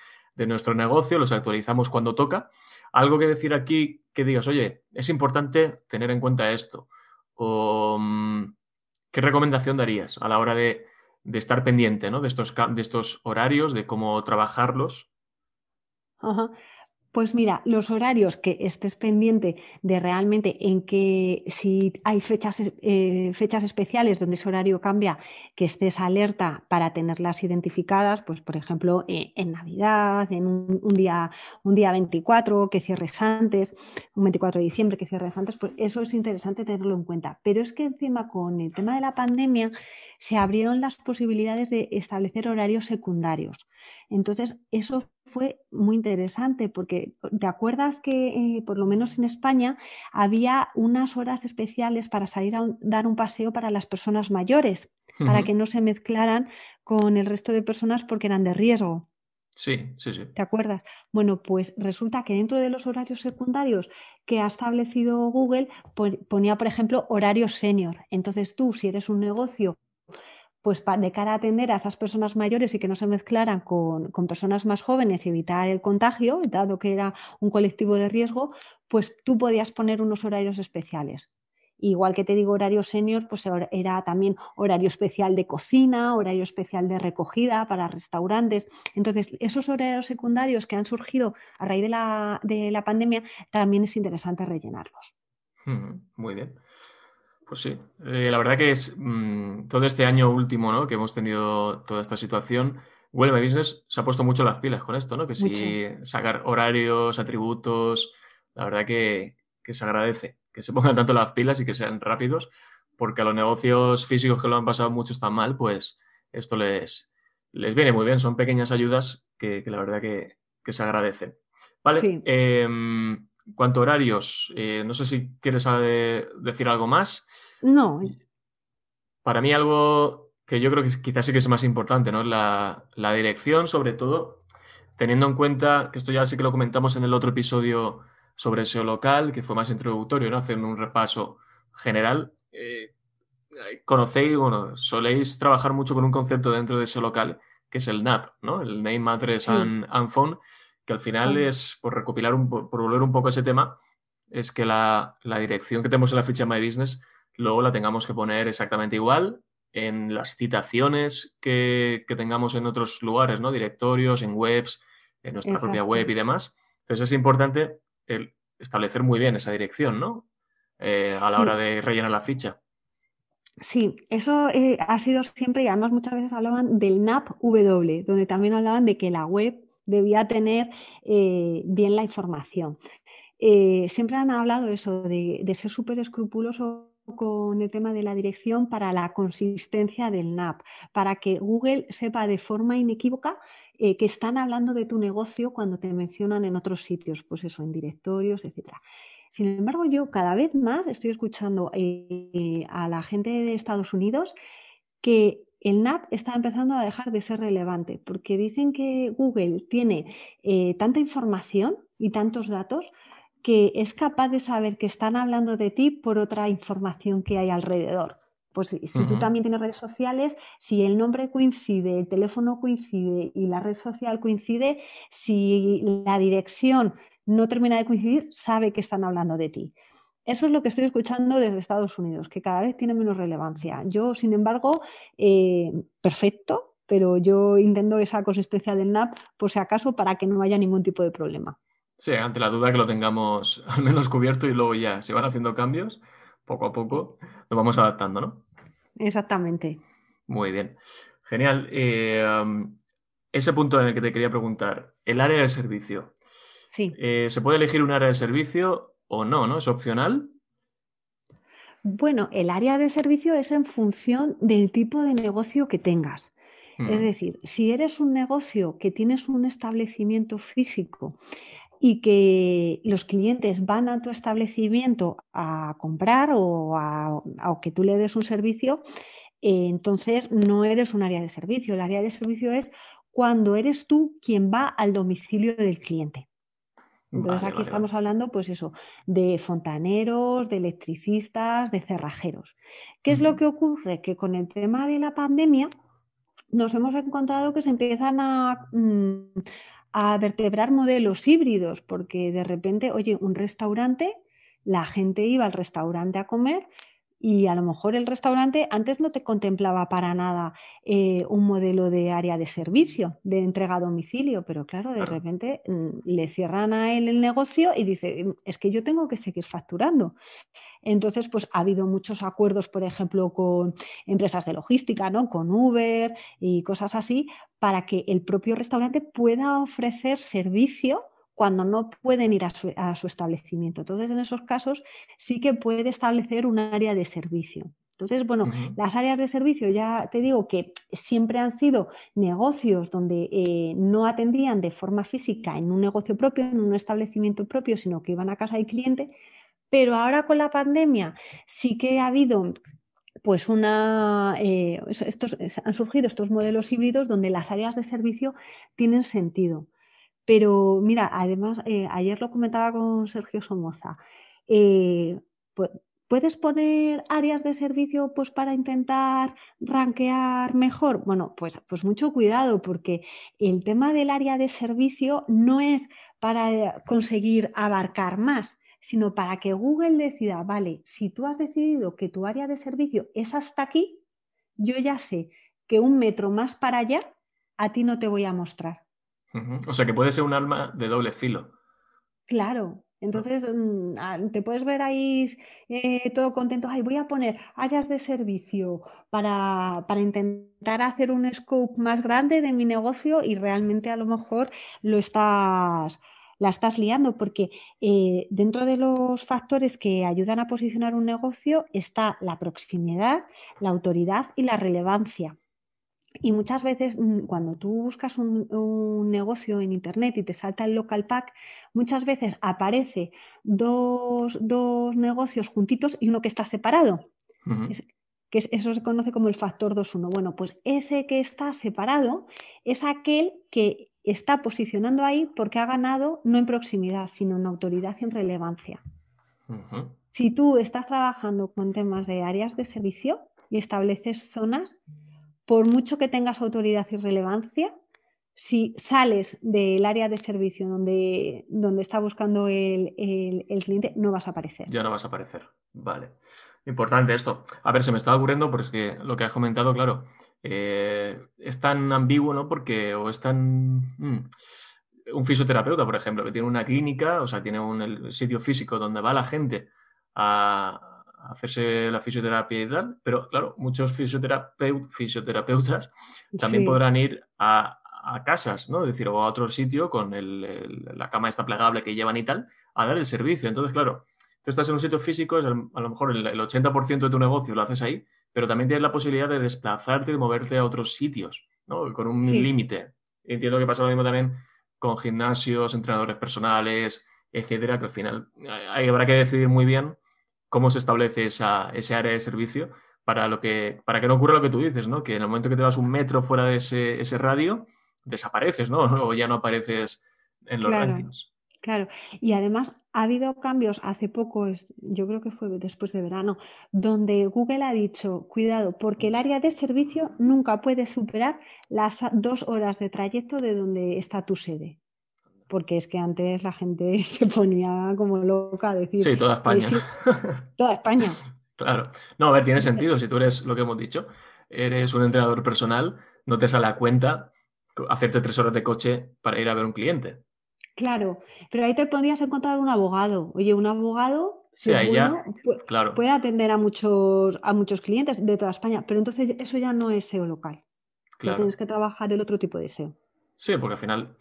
nuestro negocio, los actualizamos cuando toca. Algo que decir aquí que digas, oye, es importante tener en cuenta esto. O, mm, ¿Qué recomendación darías a la hora de, estar pendiente ¿no? de, estos, de estos horarios, de cómo trabajarlos? Ajá. Pues mira, los horarios que estés pendiente de realmente en que si hay fechas, eh, fechas especiales donde ese horario cambia, que estés alerta para tenerlas identificadas, pues por ejemplo eh, en Navidad, en un, día, un día 24 que cierres antes, un 24 de diciembre que cierres antes, pues eso es interesante tenerlo en cuenta. Pero es que encima con el tema de la pandemia se abrieron las posibilidades de establecer horarios secundarios. Entonces, eso fue muy interesante porque te acuerdas que eh, por lo menos en España había unas horas especiales para salir a dar un paseo para las personas mayores, para que no se mezclaran con el resto de personas porque eran de riesgo. Sí, sí, sí. ¿Te acuerdas? Bueno, pues resulta que dentro de los horarios secundarios que ha establecido Google ponía, por ejemplo, horarios senior. Entonces tú, si eres un negocio pues de cara a atender a esas personas mayores y que no se mezclaran con, personas más jóvenes y evitar el contagio, dado que era un colectivo de riesgo, pues tú podías poner unos horarios especiales. Igual que te digo horario senior, pues era también horario especial de cocina, horario especial de recogida para restaurantes. Entonces, esos horarios secundarios que han surgido a raíz de la, de la pandemia, también es interesante rellenarlos. Muy bien. Pues sí, eh, la verdad que es mm, todo este año último, ¿no? Que hemos tenido toda esta situación. Google My Business se ha puesto mucho las pilas con esto, ¿no? Que si sacar horarios, atributos, la verdad que, se agradece que se pongan tanto las pilas y que sean rápidos, porque a los negocios físicos que lo han pasado mucho tan mal, pues esto les, les viene muy bien. Son pequeñas ayudas que, la verdad que, se agradecen. Vale. Cuanto a horarios, eh, no sé si quieres decir algo más. No. Para mí algo que yo creo que quizás sí que es más importante, ¿no? La, la dirección, sobre todo, teniendo en cuenta que esto ya sí que lo comentamos en el otro episodio sobre SEO local, que fue más introductorio, ¿no? Haciendo un repaso general. Eh, conocéis, bueno, soléis trabajar mucho con un concepto dentro de SEO local, que es el NAP, ¿no? El Name, Address and Phone, que al final es, por recopilar, un, por volver un poco a ese tema, es que la, dirección que tenemos en la ficha My Business luego la tengamos que poner exactamente igual en las citaciones que, tengamos en otros lugares, ¿no? Directorios, en webs, en nuestra propia web y demás. Entonces es importante el establecer muy bien esa dirección, ¿no? Eh, a la hora de rellenar la ficha. Sí, eso eh, ha sido siempre, y además muchas veces hablaban del NAP W, donde también hablaban de que la web debía tener eh, bien la información. siempre han hablado eso, de, ser súper escrupuloso con el tema de la dirección para la consistencia del NAP, para que Google sepa de forma inequívoca que están hablando de tu negocio cuando te mencionan en otros sitios, pues eso, en directorios, etcétera. Sin embargo, yo cada vez más estoy escuchando eh, a la gente de Estados Unidos que el NAP está empezando a dejar de ser relevante, porque dicen que Google tiene eh, tanta información y tantos datos que es capaz de saber que están hablando de ti por otra información que hay alrededor. Pues si tú también tienes redes sociales, si el nombre coincide, el teléfono coincide y la red social coincide, si la dirección no termina de coincidir, sabe que están hablando de ti. Eso es lo que estoy escuchando desde Estados Unidos, que cada vez tiene menos relevancia. Yo, sin embargo, eh, perfecto, pero yo intento esa consistencia del NAP por si acaso para que no haya ningún tipo de problema. Sí, ante la duda que lo tengamos al menos cubierto y luego ya se van haciendo cambios, poco a poco nos vamos adaptando, ¿no? Exactamente. Muy bien. Genial. Eh, ese punto en el que te quería preguntar, el área de servicio. Eh, ¿Se puede elegir un área de servicio o no, no? ¿Es opcional? Bueno, el área de servicio es en función del tipo de negocio que tengas. Es mm. decir, si eres un negocio que tienes un establecimiento físico y que los clientes van a tu establecimiento a comprar o a, que tú le des un servicio, eh, entonces no eres un área de servicio. El área de servicio es cuando eres tú quien va al domicilio del cliente. Entonces aquí estamos hablando, pues eso, de fontaneros, de electricistas, de cerrajeros. ¿Qué es lo que ocurre? Que con el tema de la pandemia nos hemos encontrado que se empiezan a, mm, a vertebrar modelos híbridos, porque de repente, oye, un restaurante, la gente iba al restaurante a comer, y a lo mejor el restaurante antes no te contemplaba para nada eh, un modelo de área de servicio, de entrega a domicilio, pero claro, de repente mm, le cierran a él el negocio y dice, mm, es que yo tengo que seguir facturando. Entonces, pues ha habido muchos acuerdos, por ejemplo, con empresas de logística, ¿no? Con Uber y cosas así, para que el propio restaurante pueda ofrecer servicio cuando no pueden ir a su, establecimiento. Entonces, en esos casos sí que puede establecer un área de servicio. Entonces, bueno, las áreas de servicio ya te digo que siempre han sido negocios donde eh, no atendían de forma física en un negocio propio, en un establecimiento propio, sino que iban a casa del cliente. Pero ahora con la pandemia sí que ha habido pues una, eh, estos, han surgido estos modelos híbridos donde las áreas de servicio tienen sentido. Pero mira, además, eh, ayer lo comentaba con Sergio Somoza. Eh, ¿Puedes poner áreas de servicio pues, para intentar rankear mejor? Bueno, pues, pues mucho cuidado, porque el tema del área de servicio no es para conseguir abarcar más, sino para que Google decida, vale, si tú has decidido que tu área de servicio es hasta aquí, yo ya sé que un metro más para allá a ti no te voy a mostrar. O sea que puede ser un arma de doble filo. Claro. Entonces mm, ah, te puedes ver ahí eh, todo contento. Ay, voy a poner áreas de servicio para, intentar hacer un scope más grande de mi negocio y realmente a lo mejor lo estás, la estás liando porque eh, dentro de los factores que ayudan a posicionar un negocio está la proximidad, la autoridad y la relevancia. Y muchas veces mm, cuando tú buscas un, negocio en Internet y te salta el local pack, muchas veces aparece dos, negocios juntitos y uno que está separado. que eso se conoce como el factor 2-1. Bueno, pues ese que está separado es aquel que está posicionando ahí porque ha ganado no en proximidad, sino en autoridad y en relevancia. Si tú estás trabajando con temas de áreas de servicio y estableces zonas, por mucho que tengas autoridad y relevancia, si sales del área de servicio donde, donde está buscando el, cliente, no vas a aparecer. Ya no vas a aparecer. Vale. Importante esto. A ver, se me estaba ocurriendo porque lo que has comentado, claro, eh, es tan ambiguo, ¿no? Porque o es tan... Mm, un fisioterapeuta, por ejemplo, que tiene una clínica, o sea, tiene un sitio físico donde va la gente a, hacerse la fisioterapia y tal, pero claro, muchos fisioterapeutas también podrán ir a, a casas, ¿no? Es decir, o a otro sitio con la cama esta plegable que llevan y tal, a dar el servicio. Entonces, claro, tú estás en un sitio físico, a lo mejor el, 80% de tu negocio lo haces ahí, pero también tienes la posibilidad de desplazarte y moverte a otros sitios, ¿no? Con un límite. Entiendo que pasa lo mismo también con gimnasios, entrenadores personales, etcétera, que al final habrá que decidir muy bien cómo se establece esa, ese área de servicio para, lo que, para que no ocurra lo que tú dices, ¿no? Que en el momento que te vas un metro fuera de ese, ese radio, desapareces, ¿no? O ya no apareces en los rankings. Claro, y además ha habido cambios hace poco, yo creo que fue después de verano, donde Google ha dicho, cuidado, porque el área de servicio nunca puede superar las dos horas de trayecto de donde está tu sede. Porque es que antes la gente se ponía como loca a decir... Sí, toda España. toda España. claro. No, a ver, tiene sentido. Si tú eres lo que hemos dicho, eres un entrenador personal, no te sale a cuenta hacerte tres horas de coche para ir a ver un cliente. Claro, pero ahí te podrías encontrar un abogado. Oye, un abogado sí, claro. puede atender a muchos, a muchos clientes de toda España, pero entonces eso ya no es SEO local. Claro. tienes que trabajar el otro tipo de SEO. Sí, porque al final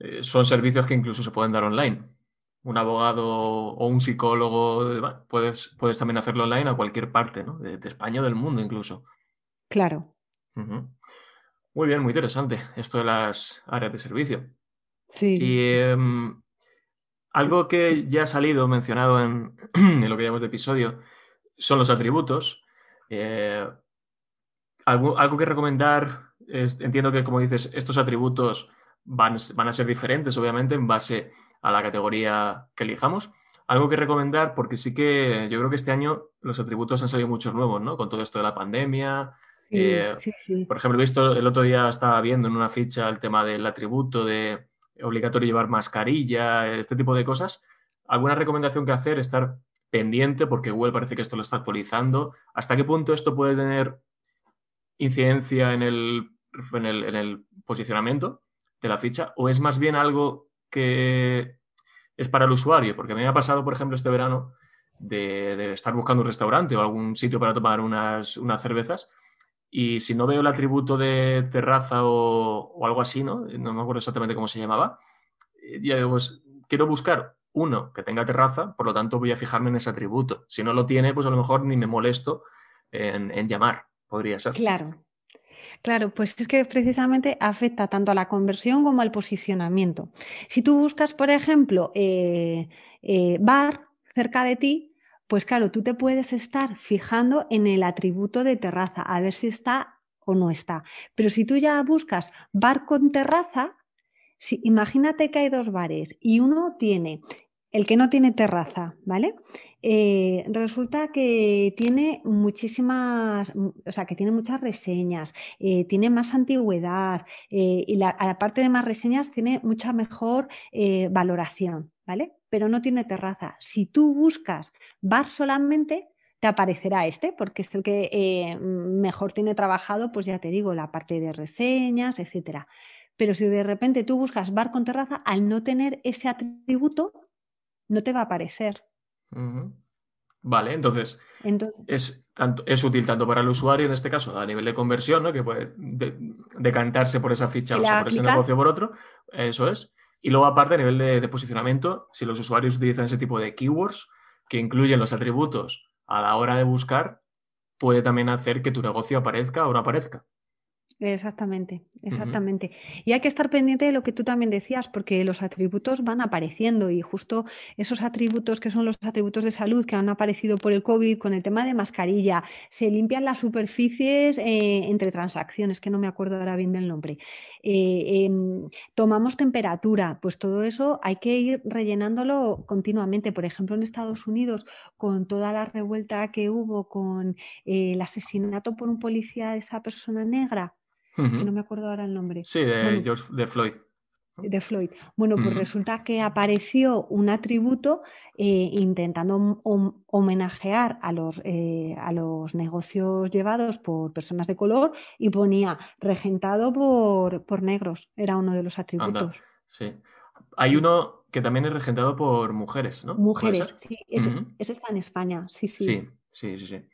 eh, son servicios que incluso se pueden dar online. Un abogado o un psicólogo, puedes, puedes también hacerlo online a cualquier parte, ¿no? De, España o del mundo incluso. Claro. Muy bien, muy interesante esto de las áreas de servicio. Sí. Y em, algo que ya ha salido mencionado en, lo que llamamos de episodio son los atributos. Eh, algo, que recomendar, entiendo que como dices, estos atributos van, van, a ser diferentes, obviamente, en base a la categoría que elijamos. Algo que recomendar, porque sí que yo creo que este año los atributos han salido muchos nuevos, ¿no? Con todo esto de la pandemia, eh, por ejemplo, he visto el otro día estaba viendo en una ficha el tema del atributo de obligatorio llevar mascarilla, este tipo de cosas. ¿Alguna recomendación que hacer? Estar pendiente porque Google parece que esto lo está actualizando. ¿Hasta qué punto esto puede tener incidencia en el, en el, posicionamiento de la ficha? ¿O es más bien algo que es para el usuario? Porque a mí me ha pasado, por ejemplo, este verano de, estar buscando un restaurante o algún sitio para tomar unas, unas cervezas y si no veo el atributo de terraza o, algo así, ¿no? No me acuerdo exactamente cómo se llamaba. Eh, ya digo, pues quiero buscar uno que tenga terraza, por lo tanto voy a fijarme en ese atributo. Si no lo tiene, pues a lo mejor ni me molesto en, llamar, podría ser. Claro. Claro, pues es que precisamente afecta tanto a la conversión como al posicionamiento. Si tú buscas, por ejemplo, eh, eh, bar cerca de ti, pues claro, tú te puedes estar fijando en el atributo de terraza, a ver si está o no está. Pero si tú ya buscas bar con terraza, si, imagínate que hay dos bares y uno tiene el que no tiene terraza, ¿vale? Eh, resulta que tiene muchísimas, o sea, que tiene muchas reseñas, eh, tiene más antigüedad eh, y la, aparte de más reseñas tiene mucha mejor valoración, ¿vale? pero no tiene terraza. Si tú buscas bar solamente, te aparecerá este, porque es el que mejor tiene trabajado, pues ya te digo, la parte de reseñas, etcétera. Pero si de repente tú buscas bar con terraza, al no tener ese atributo, no te va a aparecer. Vale, entonces, es, tanto, es útil tanto para el usuario, en este caso, a nivel de conversión, ¿no? que puede decantarse por esa ficha o por ese negocio por otro, eso es. Y luego, aparte, a nivel de, posicionamiento, si los usuarios utilizan ese tipo de keywords que incluyen los atributos a la hora de buscar, puede también hacer que tu negocio aparezca o no aparezca. Exactamente, exactamente. Y hay que estar pendiente de lo que tú también decías, porque los atributos van apareciendo y justo esos atributos que son los atributos de salud que han aparecido por el COVID con el tema de mascarilla, se limpian las superficies eh, entre transacciones, que no me acuerdo ahora bien del nombre. Eh, em, tomamos temperatura, pues todo eso hay que ir rellenándolo continuamente. Por ejemplo, en Estados Unidos, con toda la revuelta que hubo con eh, el asesinato por un policía de esa persona negra, que no me acuerdo ahora el nombre. Sí, de, George, de Floyd de Floyd. Bueno, pues resulta que apareció un atributo eh, intentando homenajear a los, eh, a los negocios llevados por personas de color y ponía regentado por, por negros. Era uno de los atributos. sí. Hay uno que también es regentado por mujeres, ¿no? Mujeres, sí. Ese, está en España, sí, sí. Sí, sí, sí, sí.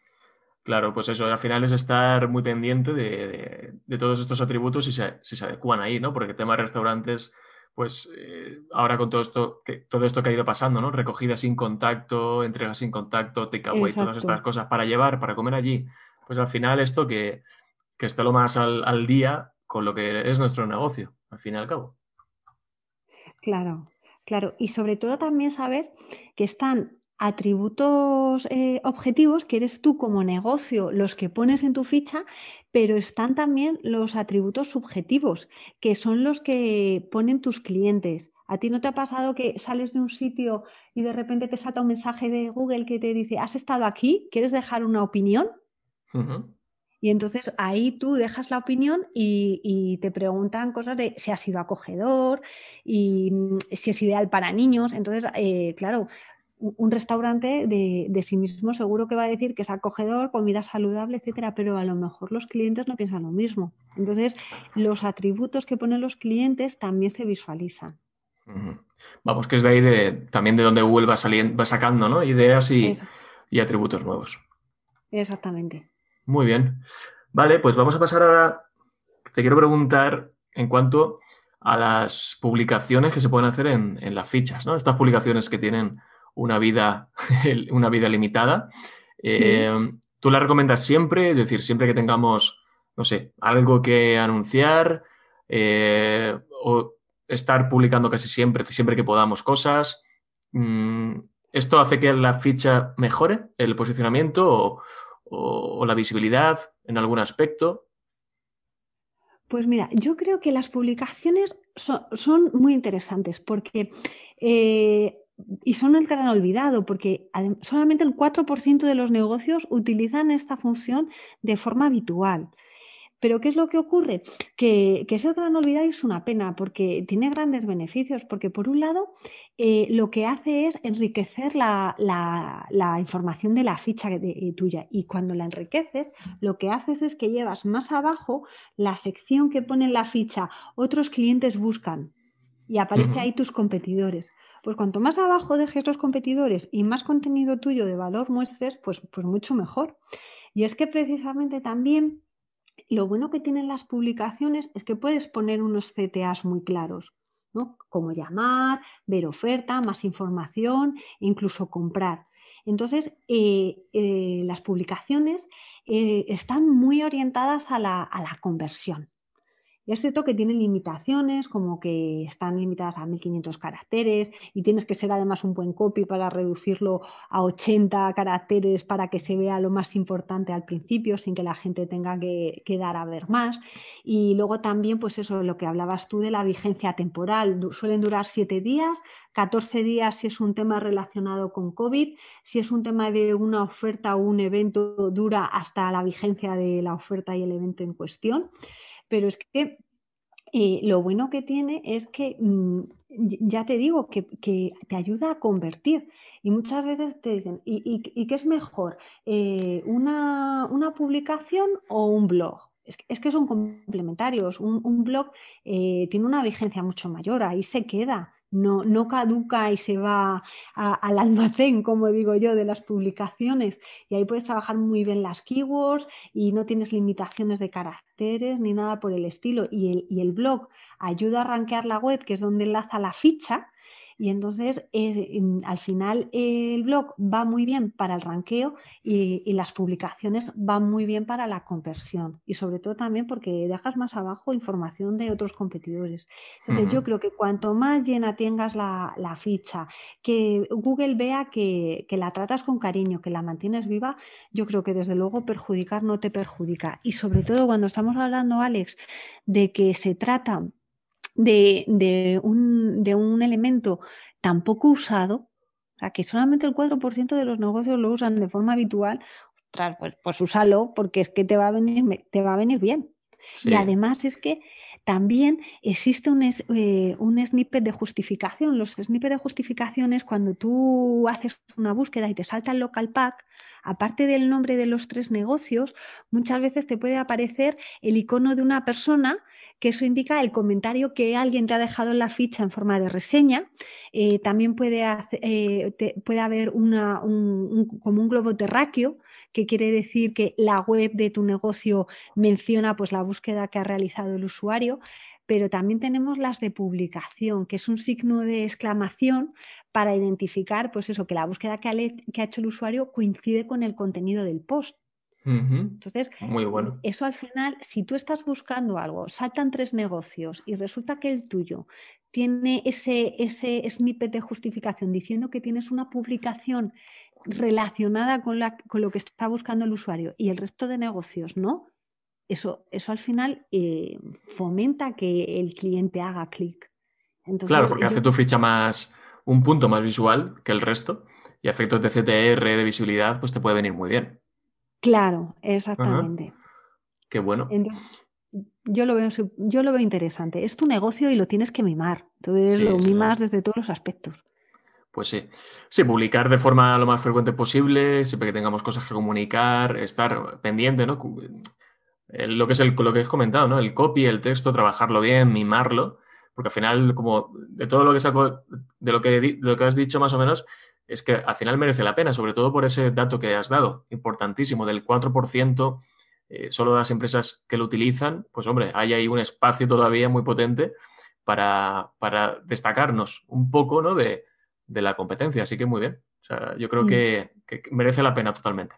Claro, pues eso, al final es estar muy pendiente de, todos estos atributos y si se, adecuan ahí, ¿no? Porque el tema de restaurantes, pues eh, ahora con todo esto, que, todo esto que ha ido pasando, ¿no? Recogida sin contacto, entrega sin contacto, takeaway, todas estas cosas para llevar, para comer allí. Pues al final esto que, que esté lo más al, al día con lo que es nuestro negocio, al fin y al cabo. Claro, claro. Y sobre todo también saber que están atributos eh, objetivos que eres tú como negocio los que pones en tu ficha, pero están también los atributos subjetivos, que son los que ponen tus clientes. ¿A ti no te ha pasado que sales de un sitio y de repente te salta un mensaje de Google que te dice, has estado aquí, ¿quieres dejar una opinión? Y entonces ahí tú dejas la opinión y, te preguntan cosas de si ha sido acogedor y mm, si es ideal para niños. Entonces, eh, claro, un restaurante de, sí mismo seguro que va a decir que es acogedor, comida saludable, etcétera, pero a lo mejor los clientes no piensan lo mismo. Entonces, los atributos que ponen los clientes también se visualizan. Vamos, que es de ahí de, también de donde Google va, saliendo, va sacando ¿no? ideas y, y, atributos nuevos. Exactamente. Muy bien. Vale, pues vamos a pasar ahora. Te quiero preguntar en cuanto a las publicaciones que se pueden hacer en, en las fichas, ¿no? Estas publicaciones que tienen una vida, una vida limitada. Eh, ¿Tú la recomiendas siempre? Es decir, siempre que tengamos, no sé, algo que anunciar eh, o estar publicando casi siempre, siempre que podamos cosas. Mm, ¿Esto hace que la ficha mejore el posicionamiento o, la visibilidad en algún aspecto? Pues mira, yo creo que las publicaciones son, muy interesantes porque eh, y son el gran olvidado, porque solamente el 4% de los negocios utilizan esta función de forma habitual. Pero ¿qué es lo que ocurre? Que, es el gran olvidado y es una pena porque tiene grandes beneficios, porque por un lado eh, lo que hace es enriquecer la, información de la ficha eh, tuya y cuando la enriqueces lo que haces es que llevas más abajo la sección que pone en la ficha otros clientes buscan y aparece ahí tus competidores. Pues cuanto más abajo dejes los competidores y más contenido tuyo de valor muestres, pues, pues mucho mejor. Y es que precisamente también lo bueno que tienen las publicaciones es que puedes poner unos CTAs muy claros, ¿no? Como llamar, ver oferta, más información, incluso comprar. Entonces, eh, eh, las publicaciones eh, están muy orientadas a la conversión. Y es cierto que tienen limitaciones, como que están limitadas a 1500 caracteres y tienes que ser además un buen copy para reducirlo a 80 caracteres para que se vea lo más importante al principio sin que la gente tenga que, dar a ver más. Y luego también, pues eso, lo que hablabas tú de la vigencia temporal. Suelen durar 7 días, 14 días si es un tema relacionado con COVID, si es un tema de una oferta o un evento, dura hasta la vigencia de la oferta y el evento en cuestión. Pero es que eh, lo bueno que tiene es que, mm, ya te digo, que, te ayuda a convertir. Y muchas veces te dicen, ¿y, qué es mejor? Eh, una, publicación o un blog? Es que, son complementarios. Un, blog eh, tiene una vigencia mucho mayor, ahí se queda no, caduca y se va al almacén, como digo yo, de las publicaciones. Y ahí puedes trabajar muy bien las keywords y no tienes limitaciones de caracteres ni nada por el estilo. Y el, y el blog ayuda a rankear la web, que es donde enlaza la ficha, y entonces, eh, al final, el blog va muy bien para el ranqueo y, las publicaciones van muy bien para la conversión. Y sobre todo también porque dejas más abajo información de otros competidores. Entonces, yo creo que cuanto más llena tengas la, ficha, que Google vea que, que la tratas con cariño, que la mantienes viva, yo creo que desde luego perjudicar no te perjudica. Y sobre todo cuando estamos hablando, Alex, de que se trata de, un, elemento tan poco usado, o sea, que solamente el 4% de los negocios lo usan de forma habitual, pues, pues úsalo porque es que te va a venir, te va a venir bien. Y además es que también existe un, eh, un, snippet de justificación. Los snippets de justificación es cuando tú haces una búsqueda y te salta el local pack, aparte del nombre de los tres negocios, muchas veces te puede aparecer el icono de una persona que eso indica el comentario que alguien te ha dejado en la ficha en forma de reseña. Eh, también puede, eh, puede haber una, como un globo terráqueo, que quiere decir que la web de tu negocio menciona pues, la búsqueda que ha realizado el usuario pero también tenemos las de publicación, que es un signo de exclamación para identificar, pues eso, que la búsqueda que ha, hecho el usuario coincide con el contenido del post. Entonces, Muy bueno. eso al final, si tú estás buscando algo, saltan tres negocios y resulta que el tuyo tiene ese, ese snippet de justificación diciendo que tienes una publicación relacionada con, la, con lo que está buscando el usuario y el resto de negocios no, eso, eso al final eh, fomenta que el cliente haga clic. Claro, porque hace tu ficha más, un punto más visual que el resto y efectos de CTR, de visibilidad, pues te puede venir muy bien. Claro, exactamente. Qué bueno. yo lo, veo, yo lo veo interesante. Es tu negocio y lo tienes que mimar. Entonces lo mimas desde todos los aspectos. Pues sí. Sí, publicar de forma lo más frecuente posible, siempre que tengamos cosas que comunicar, estar pendiente, ¿no? Lo que es el, lo que has comentado, ¿no? El copy, el texto, trabajarlo bien, mimarlo. Porque al final, como de todo lo que saco, de lo que, de lo que has dicho más o menos, es que al final merece la pena, sobre todo por ese dato que has dado, importantísimo, del 4% eh, solo de las empresas que lo utilizan, pues hombre, hay ahí un espacio todavía muy potente para, destacarnos un poco ¿no? de, la competencia, así que muy bien. O sea, yo creo mm. que, merece la pena totalmente.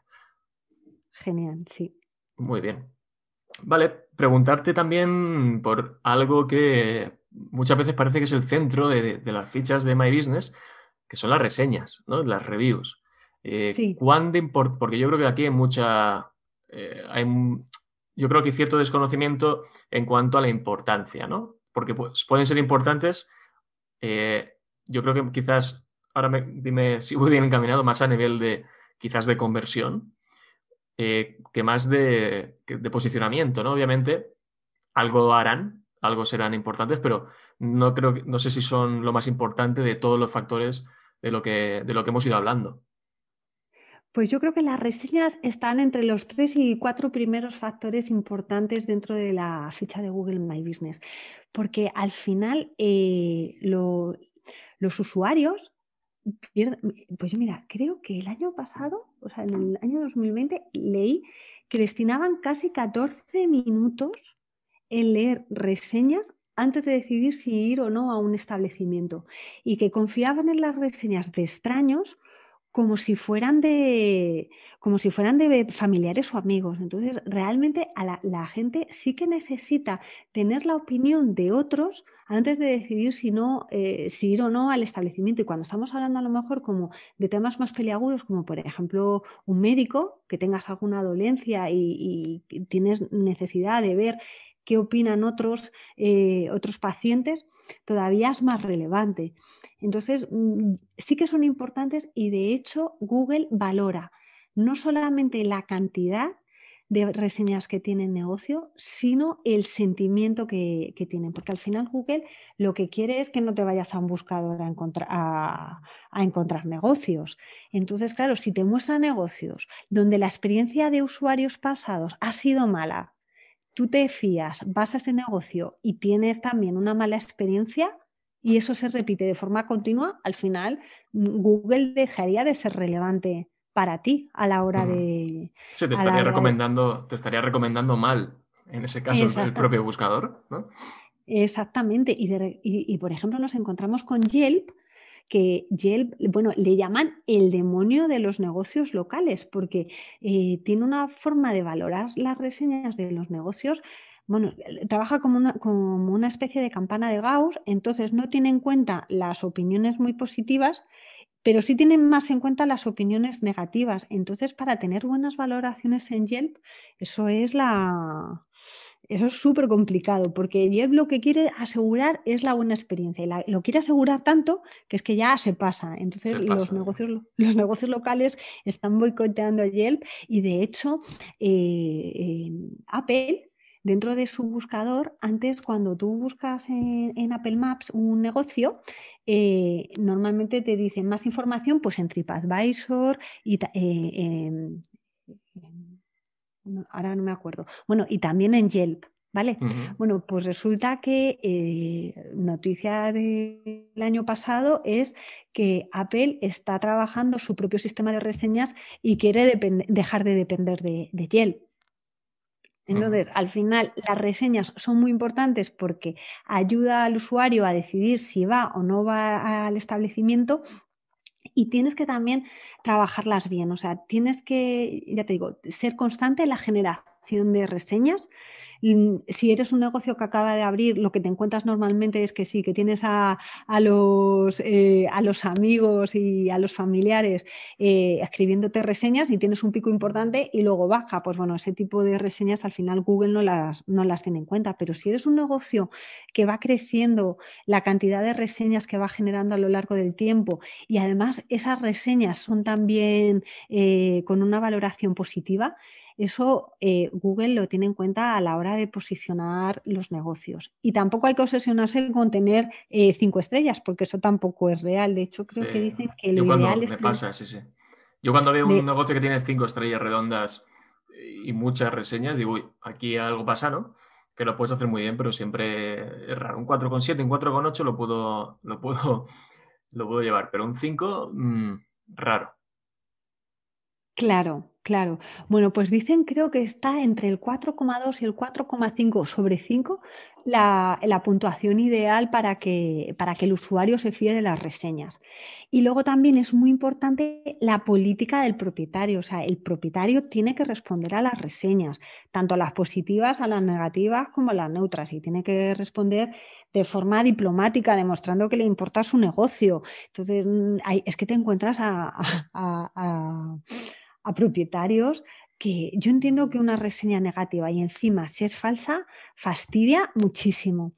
Genial, sí. Muy bien. Vale, preguntarte también por algo que muchas veces parece que es el centro de, de las fichas de My Business, que son las reseñas, ¿no? Las reviews. Eh, porque yo creo que aquí hay mucha. Eh, hay, yo creo que hay cierto desconocimiento en cuanto a la importancia, ¿no? Porque pues, pueden ser importantes. Eh, yo creo que quizás, ahora me, dime si voy bien encaminado, más a nivel de quizás de conversión, que más de, de posicionamiento, ¿no? Obviamente, algo harán, algo serán importantes, pero no creo no sé si son lo más importante de todos los factores de lo que, de lo que hemos ido hablando. Pues yo creo que las reseñas están entre los tres y cuatro primeros factores importantes dentro de la ficha de Google My Business, porque al final eh, los usuarios pues mira, creo que el año pasado, o sea, en el año 2020, leí que destinaban casi 14 minutos en leer reseñas antes de decidir si ir o no a un establecimiento y que confiaban en las reseñas de extraños como si fueran de como si fueran de familiares o amigos. Entonces, realmente la, gente sí que necesita tener la opinión de otros antes de decidir si no, eh, si ir o no al establecimiento. Y cuando estamos hablando a lo mejor como de temas más peliagudos, como por ejemplo un médico, que tengas alguna dolencia y tienes necesidad de ver qué opinan otros, eh, otros pacientes, todavía es más relevante. Entonces, mm, sí que son importantes y de hecho Google valora no solamente la cantidad de reseñas que tienen negocio, sino el sentimiento que, tienen. Porque al final Google lo que quiere es que no te vayas a un buscador a encontrar, a, encontrar negocios. Entonces, claro, si te muestra negocios donde la experiencia de usuarios pasados ha sido mala, tú te fías, vas a ese negocio y tienes también una mala experiencia y eso se repite de forma continua, al final mm, Google dejaría de ser relevante para ti a la hora de... Sí, te estaría, recomendando, te estaría recomendando mal, en ese caso, el propio buscador, ¿no? Exactamente. Y, y, por ejemplo, nos encontramos con Yelp, que Yelp, bueno, le llaman el demonio de los negocios locales, porque eh, tiene una forma de valorar las reseñas de los negocios bueno, trabaja como una, como una, especie de campana de Gauss, entonces no tiene en cuenta las opiniones muy positivas, pero sí tiene más en cuenta las opiniones negativas. Entonces, para tener buenas valoraciones en Yelp, eso es la, eso es súper complicado porque Jeff lo que quiere asegurar es la buena experiencia y lo quiere asegurar tanto que es que ya se pasa. Entonces los, negocios, los negocios locales están boicoteando a Yelp y de hecho eh, Apple dentro de su buscador, antes cuando tú buscas en, Apple Maps un negocio, eh, normalmente te dicen más información pues en TripAdvisor y eh, ahora no me acuerdo. Bueno, y también en Yelp. ¿Vale? Bueno, pues resulta que eh, noticia del año pasado es que Apple está trabajando su propio sistema de reseñas y quiere dejar de depender de, Yelp. Entonces, al final, las reseñas son muy importantes porque ayuda al usuario a decidir si va o no va al establecimiento y tienes que también trabajarlas bien. O sea, tienes que, ya te digo, ser constante en la generación de reseñas si eres un negocio que acaba de abrir, lo que te encuentras normalmente es que sí, que tienes a, los, eh, los amigos y a los familiares eh, escribiéndote reseñas y tienes un pico importante y luego baja. Pues bueno, ese tipo de reseñas al final Google no las, no las tiene en cuenta. Pero si eres un negocio que va creciendo la cantidad de reseñas que va generando a lo largo del tiempo y además esas reseñas son también eh, con una valoración positiva, eso eh, Google lo tiene en cuenta a la hora de posicionar los negocios. Y tampoco hay que obsesionarse con tener eh, cinco estrellas, porque eso tampoco es real. De hecho, creo que dicen que lo ideal es. Me pasa, sí, sí. Yo cuando veo un negocio que tiene cinco estrellas redondas y muchas reseñas, digo, uy, aquí algo pasa, ¿no? Que lo puedes hacer muy bien, pero siempre es raro. Un 4,7, un 4,8 lo puedo, lo puedo, lo puedo llevar, pero un 5, mm, raro. Claro, Claro. Bueno, pues dicen, creo que está entre el 4,2 y el 4,5 sobre 5 la, puntuación ideal para que, para que el usuario se fíe de las reseñas. Y luego también es muy importante la política del propietario. O sea, el propietario tiene que responder a las reseñas, tanto a las positivas, a las negativas, como a las neutras. Y tiene que responder de forma diplomática, demostrando que le importa su negocio. Entonces, mm, es que te encuentras a propietarios que yo entiendo que una reseña negativa y encima si es falsa, fastidia muchísimo,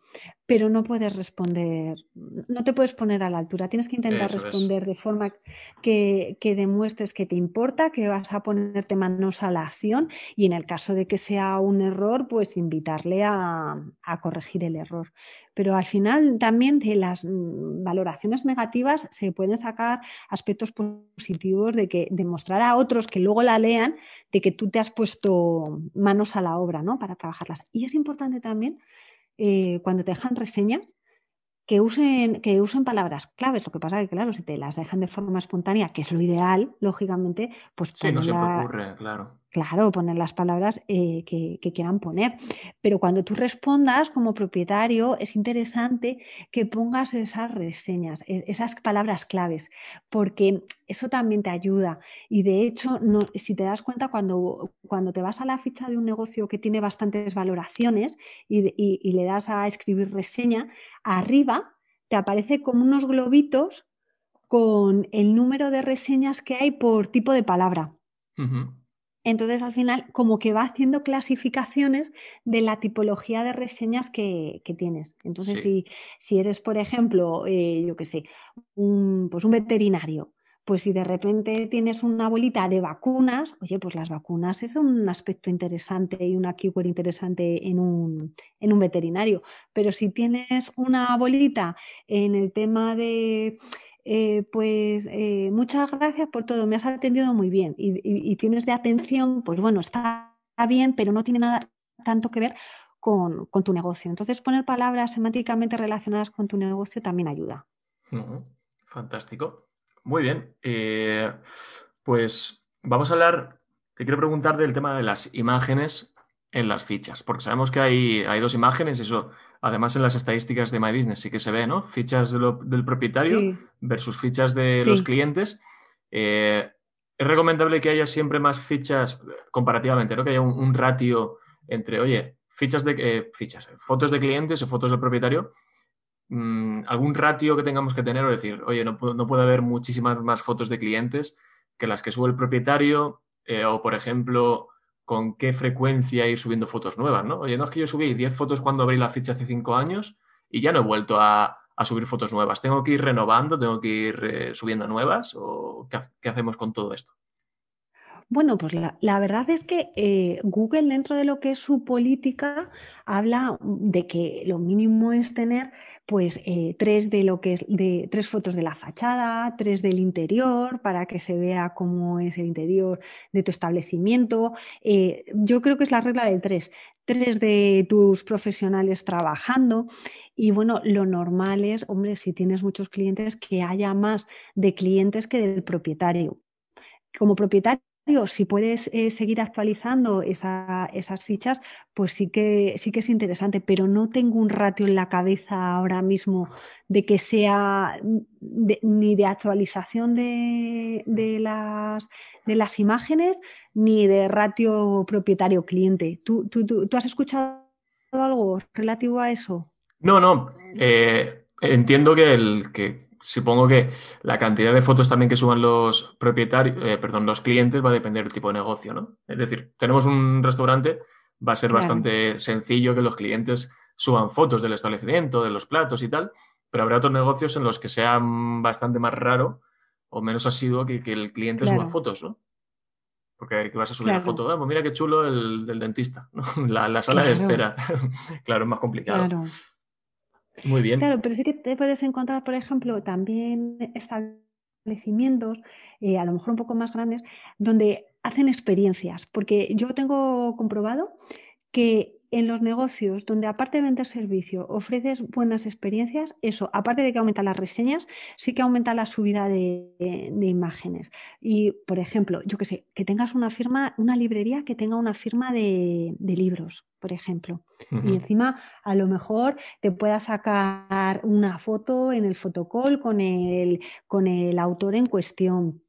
pero no puedes responder, no te puedes poner a la altura, tienes que intentar responder de forma que, demuestres que te importa, que vas a ponerte manos a la acción y en el caso de que sea un error, pues invitarle a, a corregir el error. Pero al final también de las valoraciones negativas se pueden sacar aspectos positivos de que demostrar a otros que luego la lean de que tú te has puesto manos a la obra ¿no? para trabajarlas. Y es importante también eh, cuando te dejan reseñas que usen, que usen palabras claves. Lo que pasa es que, claro, si te las dejan de forma espontánea, que es lo ideal, lógicamente, pues... Sí, no se te ocurre, claro. Claro, poner las palabras eh, que, quieran poner. Pero cuando tú respondas como propietario, es interesante que pongas esas reseñas, e, esas palabras claves, porque eso también te ayuda. Y de hecho, si te das cuenta, cuando, cuando te vas a la ficha de un negocio que tiene bastantes valoraciones y le das a escribir reseña, arriba te aparece como unos globitos con el número de reseñas que hay por tipo de palabra. Entonces, al final, como que va haciendo clasificaciones de la tipología de reseñas que, tienes. Entonces, si, si, eres, por ejemplo, eh, yo qué sé, un, pues un veterinario, pues si de repente tienes una bolita de vacunas, oye, pues las vacunas es un aspecto interesante y una keyword interesante en un, en un veterinario. Pero si tienes una bolita en el tema de eh, pues eh, muchas gracias por todo, me has atendido muy bien y, tienes de atención, pues bueno, está bien, pero no tiene nada tanto que ver con, tu negocio. Entonces, poner palabras semánticamente relacionadas con tu negocio también ayuda. Fantástico. Muy bien. Eh, pues vamos a hablar, te quiero preguntar del tema de las imágenes en las fichas, porque sabemos que hay, hay dos imágenes, eso además en las estadísticas de My Business sí que se ve, ¿no? Fichas del propietario versus fichas de los clientes. Eh, es recomendable que haya siempre más fichas comparativamente, ¿no? Que haya un, ratio entre, oye, fichas de eh, fichas, fotos de clientes o fotos del propietario. Mm, algún ratio que tengamos que tener o decir, oye, no, no puede haber muchísimas más fotos de clientes que las que sube el propietario, eh, o por ejemplo, con qué frecuencia ir subiendo fotos nuevas, ¿no? Oye, no es que yo subí 10 fotos cuando abrí la ficha hace 5 años y ya no he vuelto a, subir fotos nuevas. ¿Tengo que ir renovando? ¿Tengo que ir eh, subiendo nuevas? ¿O qué, hacemos con todo esto? Bueno, pues la, verdad es que eh, Google dentro de lo que es su política habla de que lo mínimo es tener pues eh, tres de lo que es de tres fotos de la fachada, tres del interior para que se vea cómo es el interior de tu establecimiento. Eh, yo creo que es la regla del tres. Tres de tus profesionales trabajando y bueno, lo normal es, hombre, si tienes muchos clientes, que haya más de clientes que del propietario. Como propietario si puedes eh, seguir actualizando esas fichas, pues sí que, sí que es interesante, pero no tengo un ratio en la cabeza ahora mismo de que sea ni de actualización de, las, imágenes ni de ratio propietario-cliente. ¿Tú, tú, has escuchado algo relativo a eso? No, no. Eh, entiendo que, el, que supongo que la cantidad de fotos también que suban los propietarios, eh, perdón, los clientes va a depender del tipo de negocio, ¿no? Es decir, tenemos un restaurante, va a ser bastante sencillo que los clientes suban fotos del establecimiento, de los platos y tal, pero habrá otros negocios en los que sea bastante más raro o menos asiduo que, que el cliente suba fotos, ¿no? Porque vas a subir la foto, ah, pues mira qué chulo el del dentista, ¿no? la, sala de espera. claro, es más complicado. Muy bien. Claro, pero sí que te puedes encontrar, por ejemplo, también establecimientos, eh, a lo mejor un poco más grandes, donde hacen experiencias, porque yo tengo comprobado que en los negocios donde aparte de vender servicio ofreces buenas experiencias, eso, aparte de que aumenta las reseñas, sí que aumenta la subida de, imágenes. Y, por ejemplo, yo que sé, que tengas una firma, una librería que tenga una firma de, libros, por ejemplo. Y encima, a lo mejor te pueda sacar una foto en el fotocall con el, con el autor en cuestión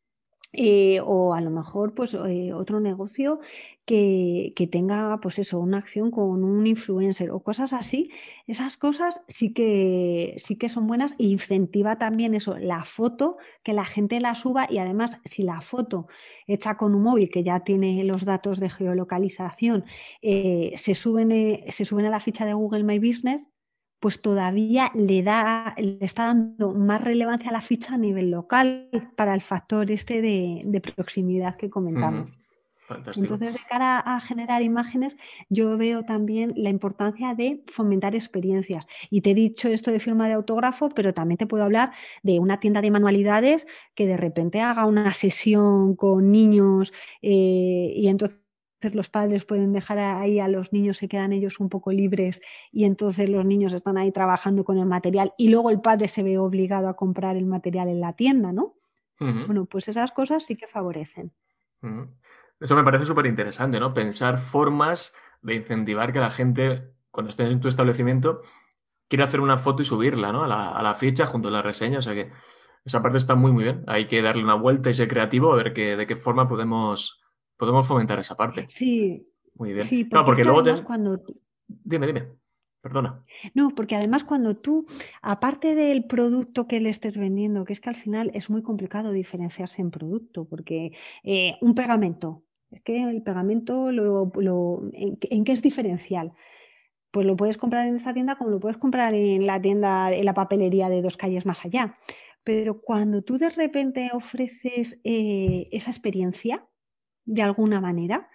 eh, o a lo mejor pues eh, otro negocio que, tenga pues eso, una acción con un influencer o cosas así, esas cosas sí que, sí que son buenas e incentiva también eso, la foto, que la gente la suba y además si la foto hecha con un móvil que ya tiene los datos de geolocalización eh, se, suben, se suben a la ficha de Google My Business, pues todavía le, da, le está dando más relevancia a la ficha a nivel local para el factor este de, proximidad que comentamos. Entonces, de cara a generar imágenes, yo veo también la importancia de fomentar experiencias. Y te he dicho esto de firma de autógrafo, pero también te puedo hablar de una tienda de manualidades que de repente haga una sesión con niños eh, y entonces los padres pueden dejar ahí a los niños, se quedan ellos un poco libres y entonces los niños están ahí trabajando con el material y luego el padre se ve obligado a comprar el material en la tienda, ¿no? Bueno, pues esas cosas sí que favorecen. Eso me parece súper interesante, ¿no? Pensar formas de incentivar que la gente, cuando esté en tu establecimiento, quiera hacer una foto y subirla, ¿no? A la, a la ficha junto a la reseña. O sea que esa parte está muy, muy bien. Hay que darle una vuelta y ser creativo a ver que, de qué forma podemos Podemos fomentar esa parte. Sí. Muy bien. Sí, porque, luego cuando... Dime, dime. Perdona. No, porque además cuando tú, aparte del producto que le estés vendiendo, que es que al final es muy complicado diferenciarse en producto, porque eh, un pegamento, es que el pegamento, lo, ¿en, qué es diferencial? Pues lo puedes comprar en esta tienda como lo puedes comprar en la tienda, en la papelería de dos calles más allá. Pero cuando tú de repente ofreces eh, esa experiencia, de alguna manera,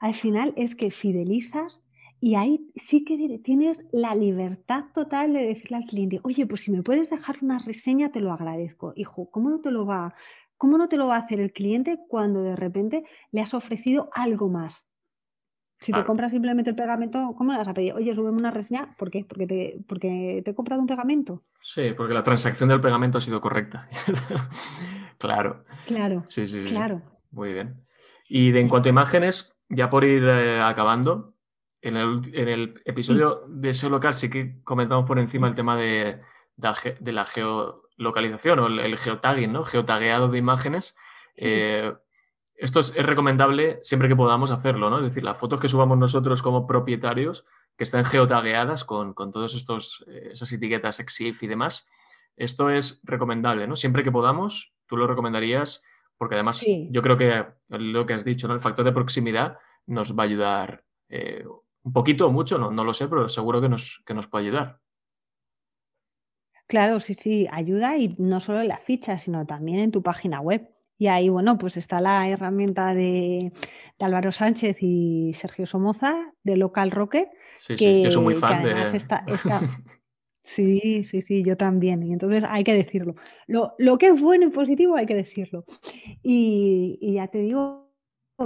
al final es que fidelizas y ahí sí que tienes la libertad total de decirle al cliente, oye, pues si me puedes dejar una reseña, te lo agradezco. Hijo, ¿cómo no te lo va, cómo no te lo va a hacer el cliente cuando de repente le has ofrecido algo más? Si te compras simplemente el pegamento, ¿cómo le vas a pedir? Oye, súbeme una reseña. ¿Por qué? Porque te, porque te he comprado un pegamento. Sí, porque la transacción del pegamento ha sido correcta. claro. Claro. Sí, sí, sí. Claro. Muy bien. Y de, en cuanto a imágenes, ya por ir eh, acabando, en el, episodio de SEO local sí que comentamos por encima el tema de, de, la geolocalización o el, geotagging, ¿no? Geotagueado de imágenes. Eh, esto es, recomendable siempre que podamos hacerlo, ¿no? Es decir, las fotos que subamos nosotros como propietarios, que estén geotagueadas con, con todas eh, esas etiquetas EXIF y demás, esto es recomendable, ¿no? Siempre que podamos, tú lo recomendarías porque además yo creo que lo que has dicho, ¿no? el factor de proximidad nos va a ayudar eh, un poquito o mucho, no, no lo sé, pero seguro que nos, que nos puede ayudar. Claro, sí, sí, ayuda y no solo en la ficha, sino también en tu página web. Y ahí, bueno, pues está la herramienta de, Álvaro Sánchez y Sergio Somoza de Local Rocket. Sí, sí, yo soy muy fan de... Sí, sí, sí, yo también. Y entonces hay que decirlo. Lo, que es bueno y positivo hay que decirlo. Y, y ya te digo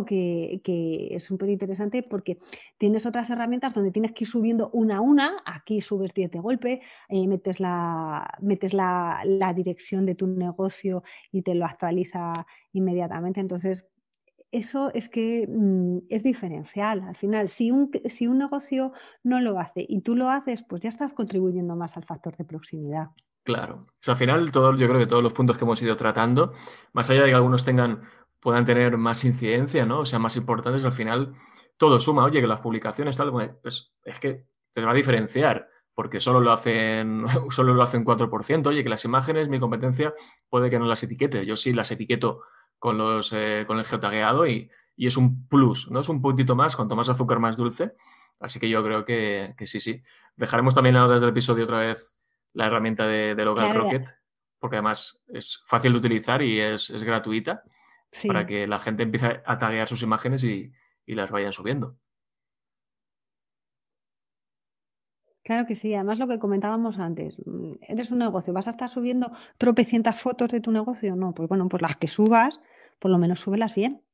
que, es súper interesante porque tienes otras herramientas donde tienes que ir subiendo una a una, aquí subes 10 de golpe, eh, metes, la, metes la, dirección de tu negocio y te lo actualiza inmediatamente. Entonces, eso es que mm, es diferencial. Al final, si un, si un negocio no lo hace y tú lo haces, pues ya estás contribuyendo más al factor de proximidad. Claro. Al final, todo, yo creo que todos los puntos que hemos ido tratando, más allá de que algunos tengan puedan tener más incidencia, ¿no? O sea, más importantes, al final todo suma. Oye, que las publicaciones tal, pues, pues es que te va a diferenciar porque solo lo hacen solo lo hacen 4%. Oye, que las imágenes, mi competencia, puede que no las etiquete. Yo sí las etiqueto con, los, eh, con el geotagueado y, y, es un plus, ¿no? Es un puntito más, cuanto más azúcar, más dulce. Así que yo creo que, sí, sí. Dejaremos también en las notas del episodio otra vez la herramienta de, Local Rocket, porque además es fácil de utilizar y es, es gratuita para que la gente empiece a taguear sus imágenes y, las vayan subiendo. Claro que sí, además lo que comentábamos antes, mm, eres un negocio, ¿vas a estar subiendo tropecientas fotos de tu negocio? No, pues bueno, pues las que subas, por lo menos súbelas bien.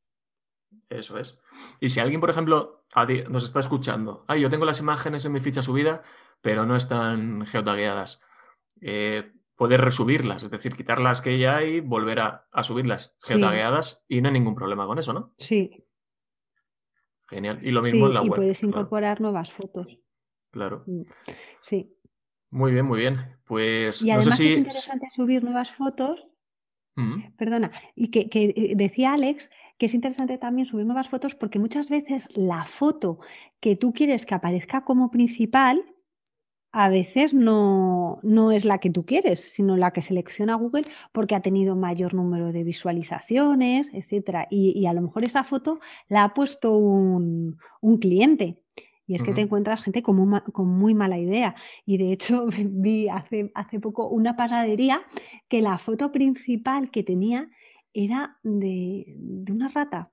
Eso es. Y si alguien, por ejemplo, nos está escuchando, ay, yo tengo las imágenes en mi ficha subida, pero no están geotagueadas. Eh, poder resubirlas, es decir, quitarlas que ya hay, volver a, subirlas geotagueadas y no hay ningún problema con eso, ¿no? Sí. Genial. Y lo mismo en la y web. puedes incorporar nuevas fotos. Claro. Mm, sí. Muy bien, muy bien. Pues y además es interesante subir nuevas fotos. Perdona, y que, eh, decía Alex que es interesante también subir nuevas fotos porque muchas veces la foto que tú quieres que aparezca como principal a veces no, es la que tú quieres, sino la que selecciona Google porque ha tenido mayor número de visualizaciones, etc. Y, a lo mejor esa foto la ha puesto un, cliente. Y es que te encuentras gente con muy, mala idea. Y de hecho vi hace, hace poco una panadería que la foto principal que tenía era de, una rata.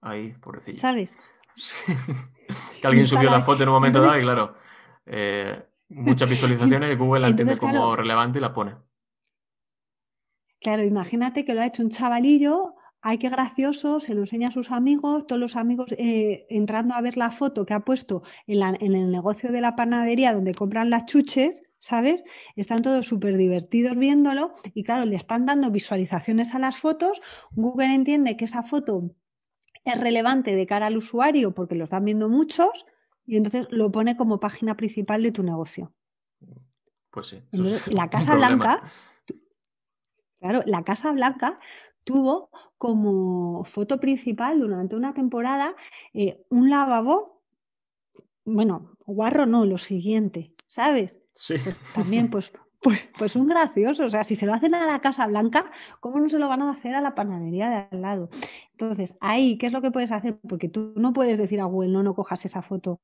Ahí, pobrecillo. ¿Sabes? que alguien subió la foto en un momento dado y claro, eh, muchas visualizaciones y Google la entiende como relevante y la pone. Claro, imagínate que lo ha hecho un chavalillo, ay, qué gracioso, se lo enseña a sus amigos, todos los amigos eh, entrando a ver la foto que ha puesto en, el negocio de la panadería donde compran las chuches, ¿sabes? Están todos súper divertidos viéndolo y claro, le están dando visualizaciones a las fotos, Google entiende que esa foto es relevante de cara al usuario porque lo están viendo muchos y entonces lo pone como página principal de tu negocio. Pues sí. la Casa Blanca, claro, la Casa Blanca tuvo como foto principal durante una temporada eh, un lavabo, bueno, guarro no, lo siguiente, ¿sabes? Sí. Pues también, pues pues, pues un gracioso, o sea, si se lo hacen a la Casa Blanca, ¿cómo no se lo van a hacer a la panadería de al lado? Entonces, ahí, ¿qué es lo que puedes hacer? Porque tú no puedes decir a Google, no, no cojas esa foto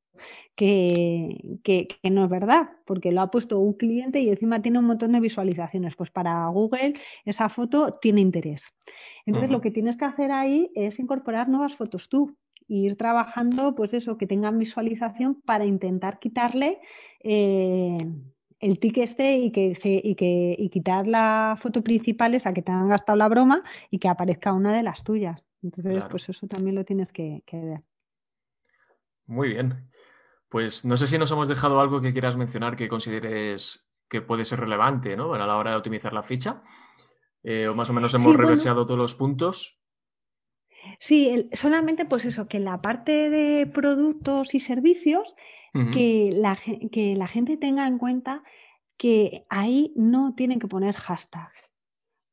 que, que, no es verdad, porque lo ha puesto un cliente y encima tiene un montón de visualizaciones. Pues para Google esa foto tiene interés. Entonces, lo que tienes que hacer ahí es incorporar nuevas fotos tú, ir trabajando, pues eso, que tengan visualización para intentar quitarle eh, el tic este y que se, y que y quitar la foto principal esa que te han gastado la broma y que aparezca una de las tuyas. Entonces, pues eso también lo tienes que, ver. Muy bien. Pues no sé si nos hemos dejado algo que quieras mencionar que consideres que puede ser relevante ¿no? a la hora de optimizar la ficha. Eh, o más o menos hemos reverseado todos los puntos. Sí, solamente pues eso, que la parte de productos y servicios que, la, que la gente tenga en cuenta que ahí no tienen que poner hashtags.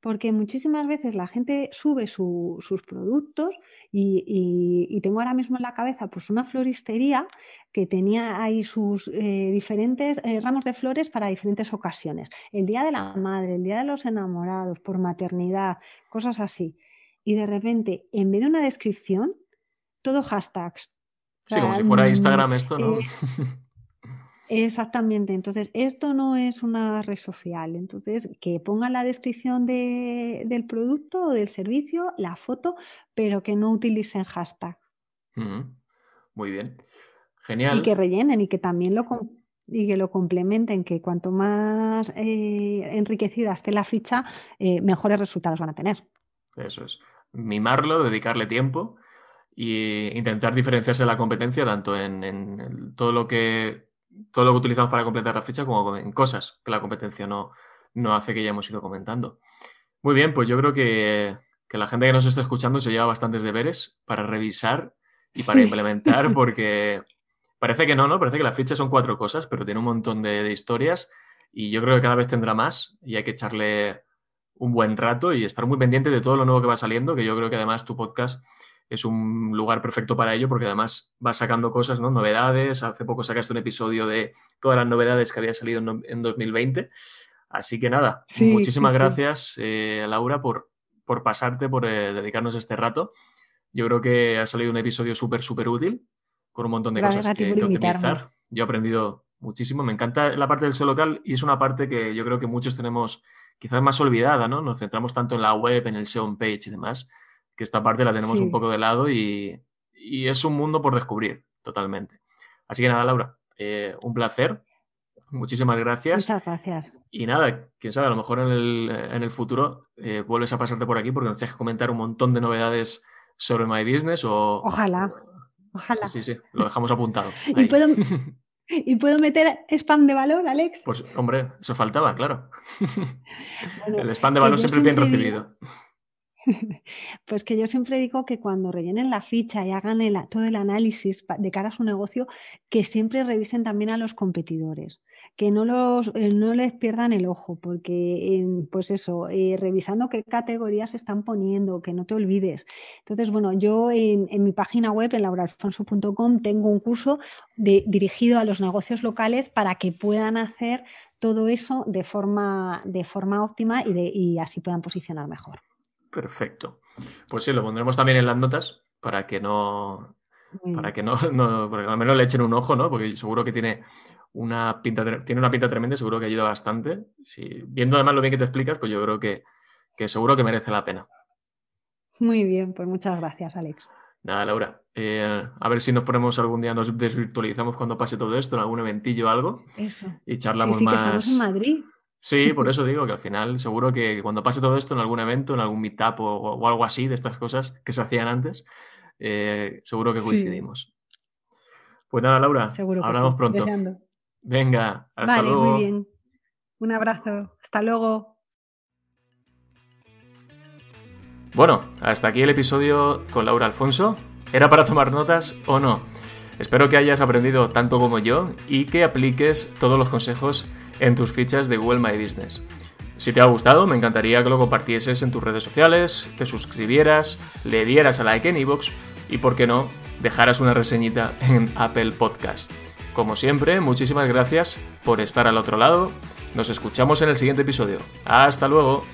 Porque muchísimas veces la gente sube sus productos y, tengo ahora mismo en la cabeza pues una floristería que tenía ahí sus eh, diferentes eh, ramos de flores para diferentes ocasiones. El Día de la Madre, el Día de los Enamorados, por maternidad, cosas así. Y de repente, en vez de una descripción, todo hashtags Sí, como si fuera Instagram esto, ¿no? Eh, Exactamente, entonces esto no es una red social, entonces que ponga la descripción del producto o del servicio, la foto, pero que no utilicen hashtag. Muy bien, genial. Y que rellenen y que también lo, y que lo complementen, que cuanto más eh, enriquecida esté la ficha, eh, mejores resultados van a tener. Eso es. Mimarlo, dedicarle tiempo e intentar diferenciarse de la competencia tanto en, todo lo que todo lo que utilizamos para completar la ficha como en cosas que la competencia no, no hace que ya hemos ido comentando. Muy bien, pues yo creo que, que la gente que nos está escuchando se lleva bastantes deberes para revisar y para implementar porque Parece que no, ¿no? Parece que las fichas son cuatro cosas, pero tiene un montón de, historias y yo creo que cada vez tendrá más y hay que echarle un buen rato y estar muy pendiente de todo lo nuevo que va saliendo, que yo creo que además tu podcast es un lugar perfecto para ello porque además vas sacando cosas, ¿no? Novedades. Hace poco sacaste un episodio de todas las novedades que había salido en, 2020. Así que nada, muchísimas gracias, eh, Laura, por, por pasarte, por eh, dedicarnos este rato. Yo creo que ha salido un episodio súper, súper útil con un montón de cosas que, que optimizar. Yo he aprendido muchísimo. Me encanta la parte del SEO local y es una parte que yo creo que muchos tenemos quizás más olvidada, ¿no? Nos centramos tanto en la web, en el SEO page y demás, que esta parte la tenemos un poco de lado y, es un mundo por descubrir totalmente. Así que nada, Laura, eh, un placer. Muchísimas gracias. Muchas gracias. Y nada, quién sabe, a lo mejor en el, futuro eh, vuelves a pasarte por aquí porque nos que comentar un montón de novedades sobre My Business o... Ojalá. Ojalá. Sí, sí, lo dejamos apuntado. ¿Y puedo, meter spam de valor, Alex? Pues, hombre, eso faltaba, claro. el spam de valor siempre bien recibido. Pues que yo siempre digo que cuando rellenen la ficha y hagan todo el análisis de cara a su negocio, que siempre revisen también a los competidores, que no, los, eh, no les pierdan el ojo, porque pues eso, eh, revisando qué categorías están poniendo, que no te olvides. Entonces, bueno, yo en, mi página web, en lauralfonso.com, tengo un curso dirigido a los negocios locales para que puedan hacer todo eso de forma, de forma óptima y, y así puedan posicionar mejor. Perfecto. Pues sí, lo pondremos también en las notas para que no. Para que no, al menos le echen un ojo, ¿no? Porque seguro que tiene una pinta, tiene una pinta tremenda seguro que ayuda bastante. viendo además lo bien que te explicas, pues yo creo que, seguro que merece la pena. Muy bien, pues muchas gracias, Alex. Nada, Laura. Eh, a ver si nos ponemos algún día, nos desvirtualizamos cuando pase todo esto, en algún eventillo o algo. Eso. Y charlamos sí, sí, más. Que estamos en Madrid. Sí, por eso digo que al final seguro que cuando pase todo esto en algún evento, en algún meetup o, algo así de estas cosas que se hacían antes, eh, seguro que coincidimos. Pues nada, Laura, seguro hablamos pronto. Venga, hasta vale, Muy bien. Un abrazo. Hasta luego. Bueno, hasta aquí el episodio con Laura Alfonso. ¿Era para tomar notas o no? Espero que hayas aprendido tanto como yo y que apliques todos los consejos en tus fichas de Google My Business. Si te ha gustado, me encantaría que lo compartieses en tus redes sociales, te suscribieras, le dieras a like en iVoox y, por qué no, dejaras una reseñita en Apple Podcast. Como siempre, muchísimas gracias por estar al otro lado. Nos escuchamos en el siguiente episodio. Hasta luego.